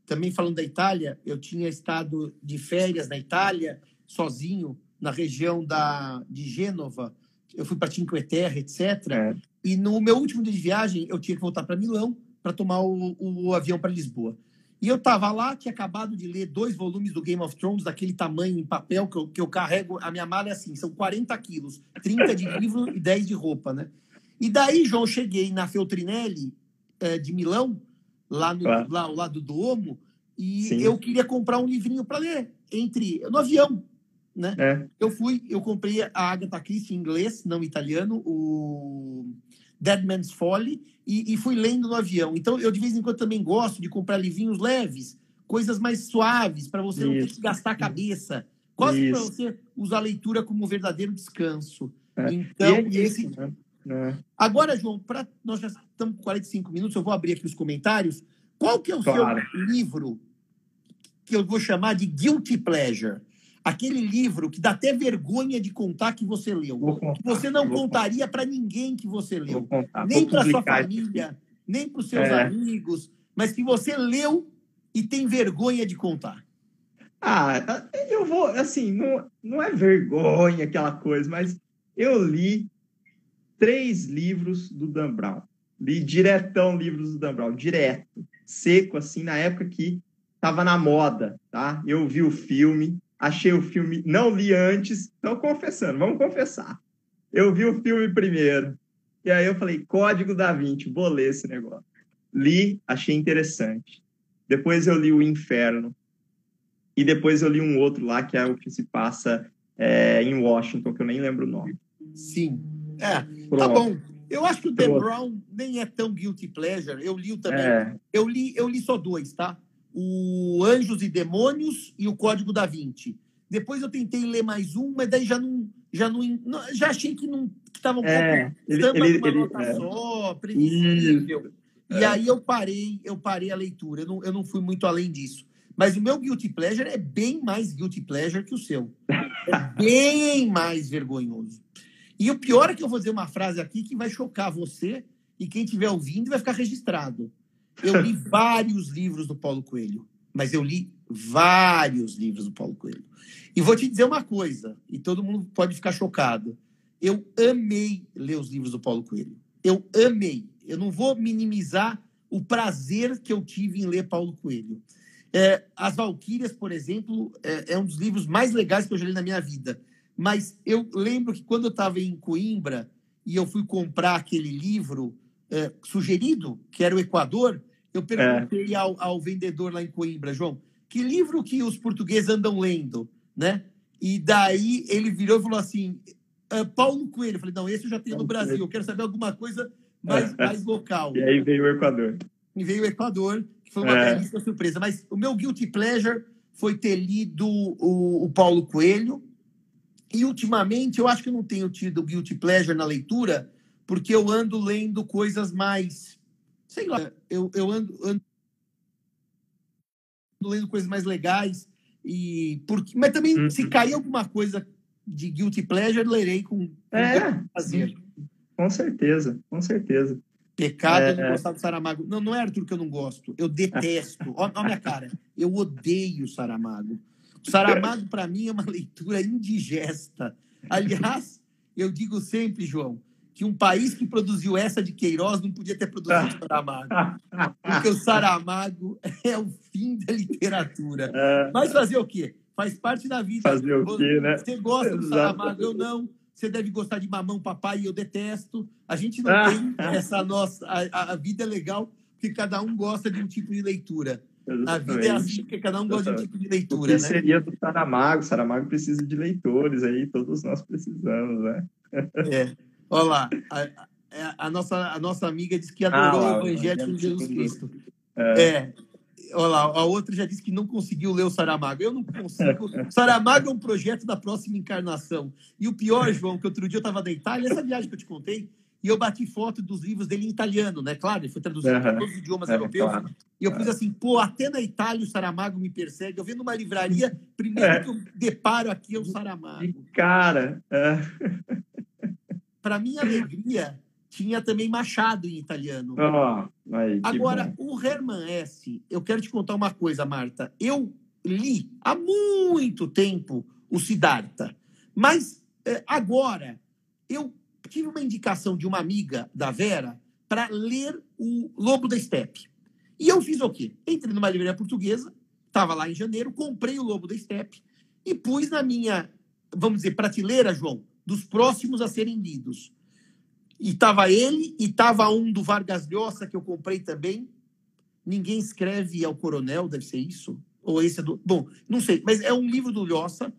também falando da Itália, eu tinha estado de férias na Itália, sozinho, na região da, de Gênova. Eu fui para Cinque Terre, etc. É. E no meu último dia de viagem, eu tinha que voltar para Milão para tomar o, o avião para Lisboa. E eu estava lá, tinha acabado de ler dois volumes do Game of Thrones, daquele tamanho em papel que eu, que eu carrego. A minha mala é assim, são 40 quilos, 30 de livro e 10 de roupa, né? E daí, João, eu cheguei na Feltrinelli é, de Milão, lá, no, claro. lá ao lado do Omo, e Sim. eu queria comprar um livrinho para ler, entre no avião, né? É. Eu fui, eu comprei a Agatha Christie em inglês, não italiano, o Dead Man's Folly, e, e, fui lendo no avião. Então, eu de vez em quando também gosto de comprar livrinhos leves, coisas mais suaves, para você Isso. não ter que gastar a cabeça. Quase para você usar a leitura como um verdadeiro descanso. É. Então, é esse. Né? É. Agora, João, pra... nós já estamos com 45 minutos, eu vou abrir aqui os comentários. Qual que é o claro. seu livro que eu vou chamar de Guilty Pleasure? Aquele livro que dá até vergonha de contar que você leu. Contar, que você não contaria para ninguém que você leu. Nem para sua família, nem para os seus é. amigos, mas que você leu e tem vergonha de contar. Ah, eu vou, assim, não, não é vergonha aquela coisa, mas eu li três livros do Dan Brown. Li diretão livros do Dan Brown, direto, seco, assim, na época que estava na moda, tá? Eu vi o filme, achei o filme, não li antes, estou confessando, vamos confessar. Eu vi o filme primeiro, e aí eu falei, Código da Vinci, vou ler esse negócio. Li, achei interessante. Depois eu li O Inferno, e depois eu li um outro lá, que é o que se passa é, em Washington, que eu nem lembro o nome. Sim. É, tá Pronto. tá bom. Eu acho que o Dan Brown nem é tão guilty pleasure. Eu li também. É. Eu li, eu li só dois, tá? O Anjos e Demônios e o Código da Vinci. Depois eu tentei ler mais um, mas daí já não, já não, já achei que não estava um é, pouco ele, ele, uma ele, nota é. só, previsível. E aí eu parei, eu parei a leitura. Eu não, eu não fui muito além disso. Mas o meu guilty pleasure é bem mais guilty pleasure que o seu. É bem mais vergonhoso. E o pior é que eu vou dizer uma frase aqui que vai chocar você e quem estiver ouvindo vai ficar registrado. Eu li vários livros do Paulo Coelho, mas eu li vários livros do Paulo Coelho. E vou te dizer uma coisa, e todo mundo pode ficar chocado. Eu amei ler os livros do Paulo Coelho. Eu amei. Eu não vou minimizar o prazer que eu tive em ler Paulo Coelho. É, As Valquírias, por exemplo, é, é um dos livros mais legais que eu já li na minha vida. Mas eu lembro que quando eu estava em Coimbra e eu fui comprar aquele livro é, sugerido, que era o Equador, eu perguntei é. ao, ao, vendedor lá em Coimbra, João, que livro que os portugueses andam lendo, né? E daí ele virou e falou assim, ah, Paulo Coelho. Eu falei, não, esse eu já tenho no Brasil, eu quero saber alguma coisa mais, mais local. E aí veio o Equador. E veio o Equador, que foi uma é. belíssima surpresa. Mas o meu guilty pleasure foi ter lido o, o Paulo Coelho, e ultimamente eu acho que eu não tenho tido guilty pleasure na leitura, porque eu ando lendo coisas mais. Sei lá, eu, eu ando, ando lendo coisas mais legais. e porque Mas também, uhum. se cair alguma coisa de guilty pleasure, lerei com, com é, prazer. Com certeza, com certeza. Pecado é, não gostar do Saramago. Não, não é Arthur que eu não gosto. Eu detesto. Olha a minha cara. Eu odeio Saramago. Saramago, para mim, é uma leitura indigesta. Aliás, eu digo sempre, João, que um país que produziu essa de Queiroz não podia ter produzido Saramago. Porque o Saramago é o fim da literatura. É. Mas fazer o quê? Faz parte da vida. Fazer o quê, né? Você gosta Exato. do Saramago, eu não. Você deve gostar de Mamão Papai e eu detesto. A gente não tem essa nossa... A, a vida é legal porque cada um gosta de um tipo de leitura. Exatamente. A vida é assim, porque cada um gosta de um tipo de leitura, o que né? seria do Saramago? Saramago precisa de leitores aí, todos nós precisamos, né? É. Olha lá, a, a, a nossa, a nossa amiga disse que adorou ah, o Evangelho de Jesus Cristo. É. é. Olha lá, a outra já disse que não conseguiu ler o Saramago. Eu não consigo. Saramago é um projeto da próxima encarnação. E o pior, João, que outro dia eu estava na Itália, essa viagem que eu te contei, e eu bati foto dos livros dele em italiano, né? Claro, ele foi traduzido uhum. para todos os idiomas é, europeus. E eu pus assim, pô, até na Itália o Saramago me persegue. Eu vendo uma livraria, primeiro é. que eu deparo aqui é o Saramago. Cara! É. Para minha alegria, tinha também Machado em italiano. Oh, aí, Agora, bom. o Herman S., eu quero te contar uma coisa, Marta. Eu li há muito tempo o Siddhartha, mas é, agora eu tive uma indicação de uma amiga da Vera para ler o Lobo da Steppe. E eu fiz o quê? Entrei numa livraria portuguesa, estava lá em janeiro, comprei o Lobo da Steppe e pus na minha, vamos dizer, prateleira, João, dos próximos a serem lidos. E estava ele, e estava um do Vargas Llosa, que eu comprei também. Ninguém escreve ao coronel, deve ser isso? Ou esse é do. Bom, não sei, mas é um livro do Llosa.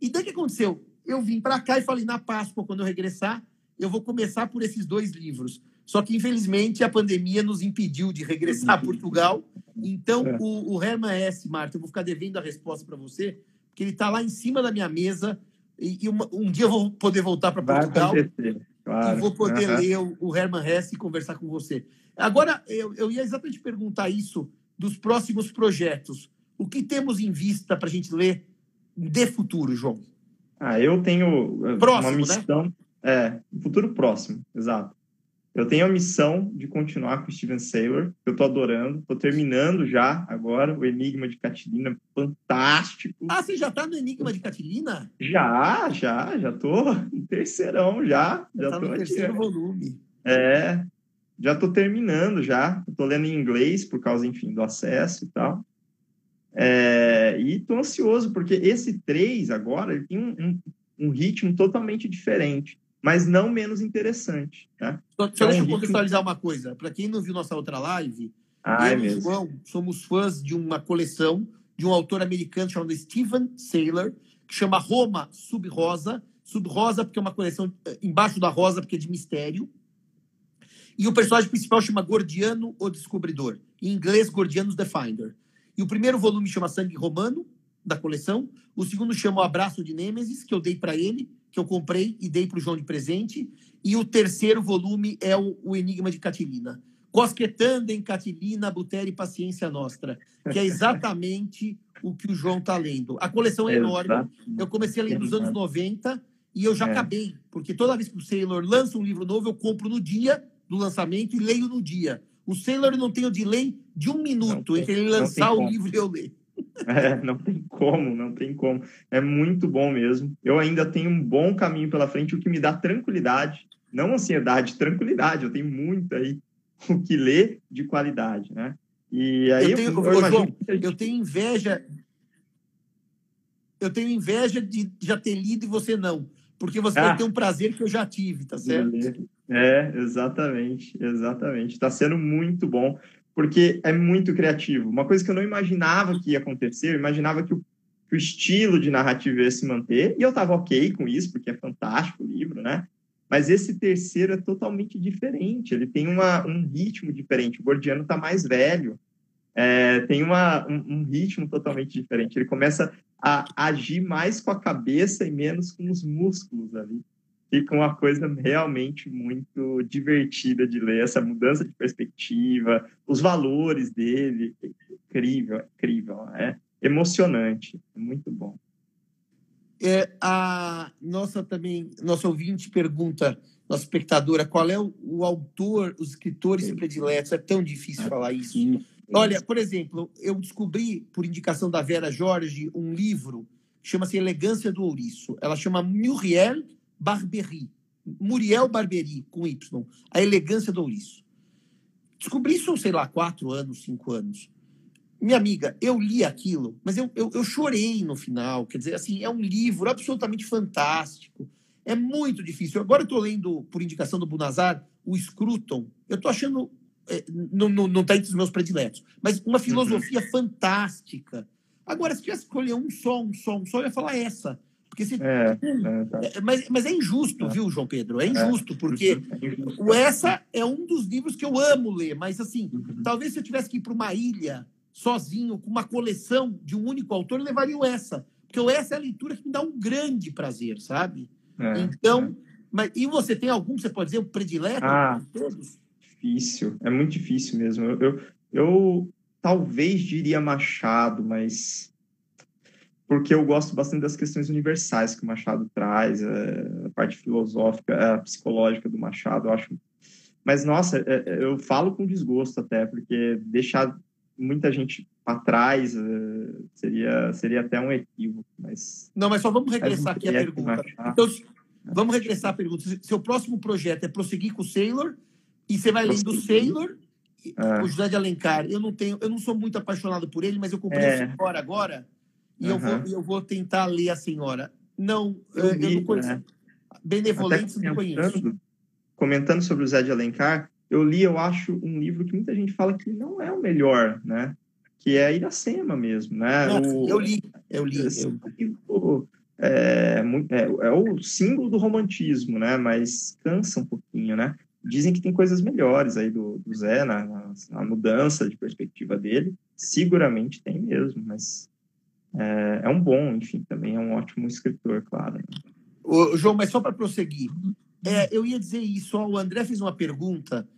E daí o que aconteceu? Eu vim para cá e falei, na Páscoa, quando eu regressar, eu vou começar por esses dois livros. Só que, infelizmente, a pandemia nos impediu de regressar a Portugal. Então, é. o, o Herman S., Marta, eu vou ficar devendo a resposta para você, porque ele está lá em cima da minha mesa e, e uma, um dia eu vou poder voltar para Portugal claro. e vou poder uhum. ler o, o Herman Hesse e conversar com você. Agora, eu, eu ia exatamente perguntar isso dos próximos projetos. O que temos em vista para a gente ler de futuro, João? Ah, eu tenho eh, Próximo, uma né? missão. Né? É, futuro próximo, exato. Eu tenho a missão de continuar com o Steven Saylor, que eu tô adorando. Tô terminando já agora o Enigma de Catilina, fantástico. Ah, você já tá no Enigma de Catilina? Já, já, já tô no terceirão já. Já, já tá tô no terceiro volume. É, já tô terminando já. Eu tô lendo em inglês por causa, enfim, do acesso e tal. É, e tô ansioso, porque esse 3 agora ele tem um, um, um ritmo totalmente diferente mas não menos interessante. Tá? Só, só deixa eu contextualizar uma coisa. Para quem não viu nossa outra live, ah, eu e o João somos fãs de uma coleção de um autor americano chamado Steven Saylor, que chama Roma Sub-Rosa. Sub-Rosa porque é uma coleção eh, embaixo da rosa, porque é de mistério. E o personagem principal chama Gordiano, o Descobridor. Em inglês, Gordianos the Finder. E o primeiro volume chama Sangue Romano, da coleção. O segundo chama O Abraço de Nêmesis, que eu dei para ele, que eu comprei e dei para o João de presente. E o terceiro volume é o, o Enigma de Catilina. Cosquetando em Catilina, Butere Paciência Nostra, que é exatamente o que o João está lendo. A coleção é enorme. Eu comecei a ler nos anos 90 e eu já é. acabei, porque toda vez que o Sailor lança um livro novo, eu compro no dia do lançamento e leio no dia. O Sailor não tem o delay de um minuto entre ele lançar o livro e eu ler. É, não tem como, não tem como. É muito bom mesmo. Eu ainda tenho um bom caminho pela frente, o que me dá tranquilidade, não ansiedade, tranquilidade. Eu tenho muito aí o que ler de qualidade, né? E aí eu tenho, eu, eu, João, eu tenho inveja. Eu tenho inveja de já ter lido e você não. Porque você ah. vai ter um prazer que eu já tive, tá certo? É, exatamente, exatamente. Está sendo muito bom porque é muito criativo. Uma coisa que eu não imaginava que ia acontecer, eu imaginava que o, que o estilo de narrativa ia se manter, e eu estava ok com isso, porque é fantástico o livro, né? Mas esse terceiro é totalmente diferente, ele tem uma, um ritmo diferente. O Gordiano está mais velho, é, tem uma, um, um, ritmo totalmente diferente. Ele começa a agir mais com a cabeça e menos com os músculos ali fica uma coisa realmente muito divertida de ler, essa mudança de perspectiva, os valores dele, incrível, incrível, é emocionante, é muito bom. É, a nossa também, nosso ouvinte pergunta, nossa espectadora, qual é o, o autor, os escritores prediletos? É tão difícil falar isso. Olha, por exemplo, eu descobri, por indicação da Vera Jorge, um livro que chama-se Elegância do Ouriço. Ela chama Muriel Barbery. Muriel Barbery, com Y. A elegância do ouriço. Descobri isso, sei lá, quatro anos, cinco anos. Minha amiga, eu li aquilo, mas eu, eu, eu chorei no final. Quer dizer, assim, é um livro absolutamente fantástico. É muito difícil. Agora eu estou lendo, por indicação do Bunazar, o Scruton. Eu estou achando. É, não está entre os meus prediletos, mas uma filosofia uhum. fantástica. Agora, se tivesse que escolher um só, um só, um só, eu ia falar essa. Porque se... É, é, tá. É, mas, mas é injusto, é. viu, João Pedro? É, é injusto, porque o essa é um dos livros que eu amo ler, mas assim, uhum. talvez se eu tivesse que ir para uma ilha sozinho, com uma coleção de um único autor, eu levaria o essa. Porque o essa é a leitura que me dá um grande prazer, sabe? então, mas, e você tem algum, você pode dizer, o predileto ah, todos? Difícil, é muito difícil mesmo. Eu, eu, eu talvez diria Machado, mas porque eu gosto bastante das questões universais que o Machado traz, é, a parte filosófica, a psicológica do Machado, eu acho. Mas, nossa, é, é, eu falo com desgosto até, porque deixar muita gente para trás seria, seria até um equívoco. Mas... Não, mas só vamos regressar aqui a pergunta. Então, vamos regressar a pergunta. Seu próximo projeto é prosseguir com o Sailor, e você vai lendo o Sailor, o José de Alencar. Eu não, tenho, eu não sou muito apaixonado por ele, mas eu comprei é. agora agora e uhum. eu, vou, eu vou tentar ler a senhora. Não, eu, eu não conheço. Né? Benevolentes não conheço. Comentando sobre o Zé de Alencar, eu li, eu acho, um livro que muita gente fala que não é o melhor, né? Que é Iracema mesmo, né? o, eu li, eu li. Eu... É, é, é, o símbolo do romantismo, né? Mas cansa um pouquinho, né? Dizem que tem coisas melhores aí do, do Zé na, na, na mudança de perspectiva dele. Seguramente tem mesmo, mas é, é um bom, enfim, também é um ótimo escritor, claro. Ô, João, mas só para prosseguir, é, eu ia dizer isso, ó, o André fez uma pergunta,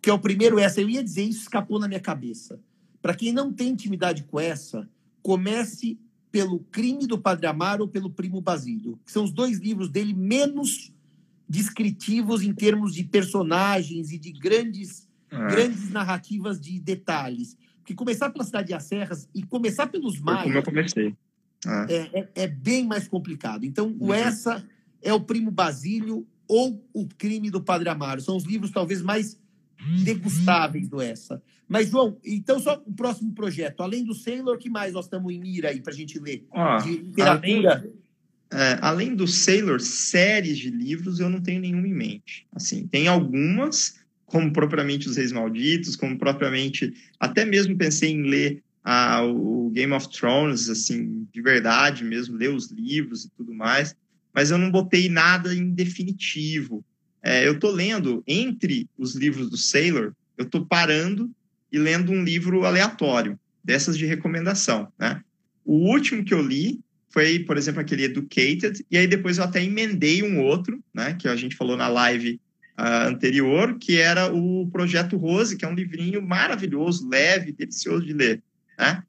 que é o primeiro essa, eu ia dizer isso, escapou na minha cabeça. Para quem não tem intimidade com essa, comece pelo Crime do Padre Amaro ou pelo Primo Basílio, que são os dois livros dele menos descritivos em termos de personagens e de grandes, é. grandes narrativas de detalhes. Porque começar pela cidade de Serras e começar pelos mares. Como eu comecei. Ah. É, é, é, bem mais complicado. Então, uhum. o Essa é o Primo Basílio ou O Crime do Padre Amaro. São os livros talvez mais degustáveis do Essa. Mas, João, então só o próximo projeto. Além do Sailor, que mais nós estamos em mira aí para a gente ler? Ah, de literatura? Além, é, além do Sailor, séries de livros eu não tenho nenhuma em mente. Assim, tem algumas como propriamente os Reis Malditos, como propriamente até mesmo pensei em ler ah, o Game of Thrones, assim, de verdade mesmo, ler os livros e tudo mais, mas eu não botei nada em definitivo. é, eu estou lendo, entre os livros do Sailor, eu estou parando e lendo um livro aleatório, dessas de recomendação, né? O último que eu li foi, por exemplo, aquele Educated, e aí depois eu até emendei um outro, né, que a gente falou na live uh, anterior, que era o Projeto Rose, que é um livrinho maravilhoso, leve, delicioso de ler, né?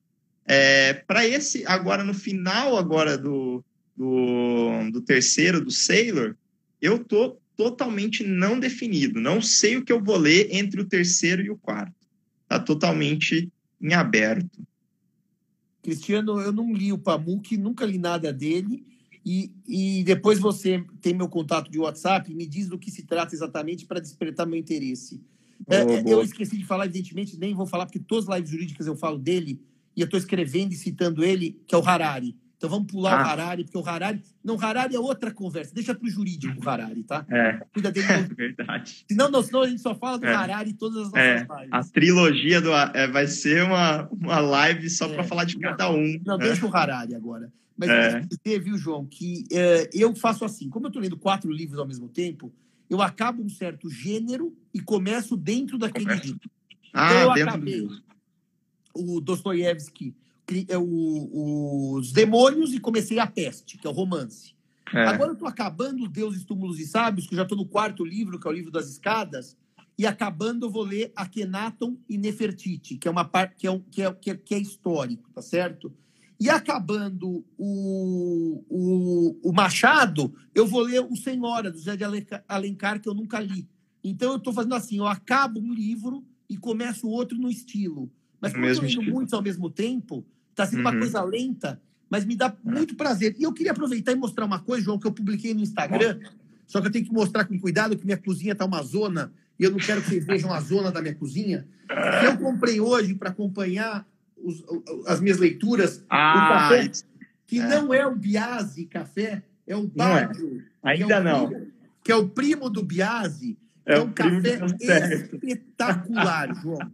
É, Para esse, agora no final agora do, do, do terceiro, do Sailor, eu tô totalmente não definido, não sei o que eu vou ler entre o terceiro e o quarto, tá totalmente em aberto. Cristiano, eu não li o Pamuk, nunca li nada dele. E, e depois você tem meu contato de WhatsApp, me diz do que se trata exatamente para despertar meu interesse. Boa, é, boa. Eu esqueci de falar, evidentemente, nem vou falar, porque todas as lives jurídicas eu falo dele, e eu estou escrevendo e citando ele, que é o Harari. Então vamos pular ah. o Harari, porque o Harari. Não, Harari é outra conversa. Deixa para o jurídico o Harari, tá? É. Cuida dele. É verdade. Senão, não, senão a gente só fala do é. Harari todas as nossas é. lives. A trilogia do, é, vai ser uma, uma live só para é. falar de cada um. Não, né? deixa o Harari agora. Mas é. dizer, viu, João, que é, eu faço assim. Como eu estou lendo quatro livros ao mesmo tempo, eu acabo um certo gênero e começo dentro daquele livro. Ah, então, eu acabei o Dostoiévski é o, os demônios e comecei a peste, que é o romance. É. Agora eu estou acabando Deus, Túmulos e Sábios, que eu já estou no quarto livro, que é o livro das escadas, e acabando eu vou ler Akhenaton e Nefertiti, que é uma parte que é, que, é, que, é, que é histórico, tá certo? E acabando o, o, o, Machado, eu vou ler O Senhora, do Zé de Alencar, que eu nunca li. Então eu estou fazendo assim, eu acabo um livro e começo outro no estilo. Mas como eu estou lendo muitos ao mesmo tempo, está sendo uhum. uma coisa lenta, mas me dá é. muito prazer. E eu queria aproveitar e mostrar uma coisa, João, que eu publiquei no Instagram, só que eu tenho que mostrar com cuidado que minha cozinha está uma zona e eu não quero que vocês vejam a zona da minha cozinha. Que eu comprei hoje para acompanhar os, as minhas leituras ah, o café, que é. não é o Biase café, é o Baggio. É. Ainda é não. Primo, que é o primo do Biase. É, é um café espetacular, João.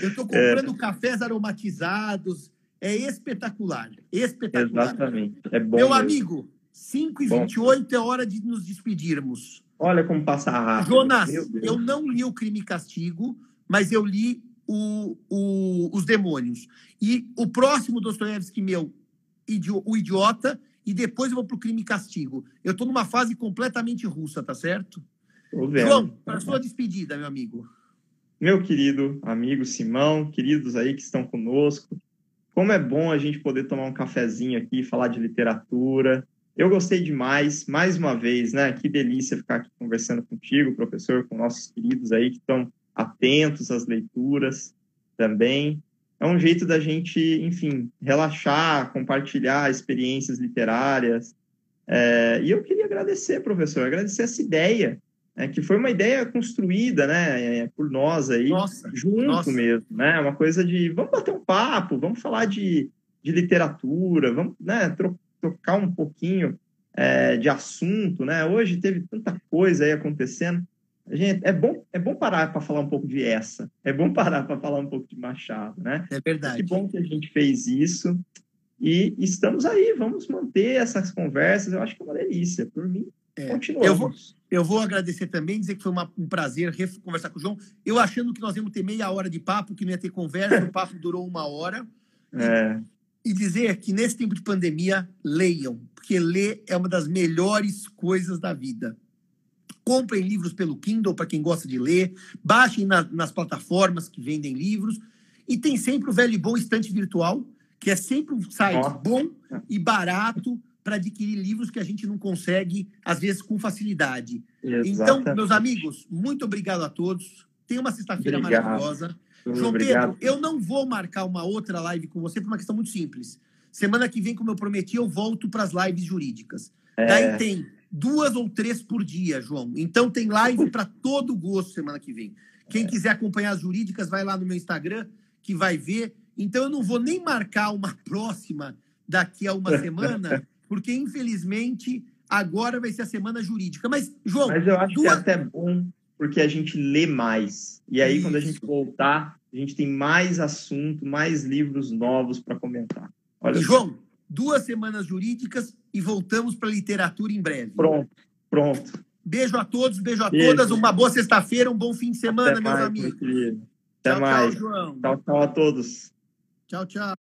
Eu estou comprando é. cafés aromatizados. É espetacular. Espetacular. Exatamente. É bom. Meu mesmo. amigo, 5 e 28 é hora de nos despedirmos. Olha como passa rápido. Jonas, eu não li o Crime e Castigo, mas eu li o, o, Os Demônios. E o próximo Dostoiévski meu, O Idiota, e depois eu vou para o Crime e Castigo. Eu estou numa fase completamente russa, tá certo? João, para sua despedida, meu amigo meu querido amigo Simão, queridos aí que estão conosco. Como é bom a gente poder tomar um cafezinho aqui, falar de literatura. Eu gostei demais, mais uma vez, né? Que delícia ficar aqui conversando contigo, professor, com nossos queridos aí que estão atentos às leituras também. É um jeito da gente, enfim, relaxar, compartilhar experiências literárias. É, e eu queria agradecer, professor, agradecer essa ideia é, que foi uma ideia construída, né, é, por nós aí, nossa, junto nossa. mesmo, né, uma coisa de, vamos bater um papo, vamos falar de, de literatura, vamos, né, tro trocar um pouquinho é, de assunto, né, hoje teve tanta coisa aí acontecendo, gente, é bom, é bom parar para falar um pouco de essa, é bom parar para falar um pouco de Machado, né? É verdade. Que bom que a gente fez isso e estamos aí, vamos manter essas conversas, eu acho que é uma delícia, por mim, é, continuamos. Eu vou, eu vou agradecer também, dizer que foi uma, um prazer conversar com o João. Eu achando que nós íamos ter meia hora de papo, que não ia ter conversa, o papo durou uma hora. É. E, e dizer que nesse tempo de pandemia, leiam, porque ler é uma das melhores coisas da vida. Comprem livros pelo Kindle para quem gosta de ler, baixem na, nas plataformas que vendem livros. E tem sempre o velho e bom estante virtual, que é sempre um site bom e barato para adquirir livros que a gente não consegue, às vezes, com facilidade. Exatamente. Então, meus amigos, muito obrigado a todos. Tenha uma sexta-feira maravilhosa. João obrigado. Pedro, eu não vou marcar uma outra live com você por uma questão muito simples. Semana que vem, como eu prometi, eu volto para as lives jurídicas. É... Daí tem duas ou três por dia, João. Então tem live para todo gosto semana que vem. Quem é. quiser acompanhar as jurídicas, vai lá no meu Instagram, que vai ver. Então eu não vou nem marcar uma próxima daqui a uma semana, porque infelizmente agora vai ser a semana jurídica. Mas, João. Mas eu acho duas... que é até bom porque a gente lê mais. E aí, Isso. quando a gente voltar, a gente tem mais assunto, mais livros novos para comentar. Olha João, duas semanas jurídicas e voltamos para a literatura em breve. Pronto, pronto. Beijo a todos, beijo a todas. Uma boa sexta-feira, um bom fim de semana, Até meus mais, amigos. Até tchau, mais. Tchau, João. Tchau, tchau a todos. Tchau, tchau.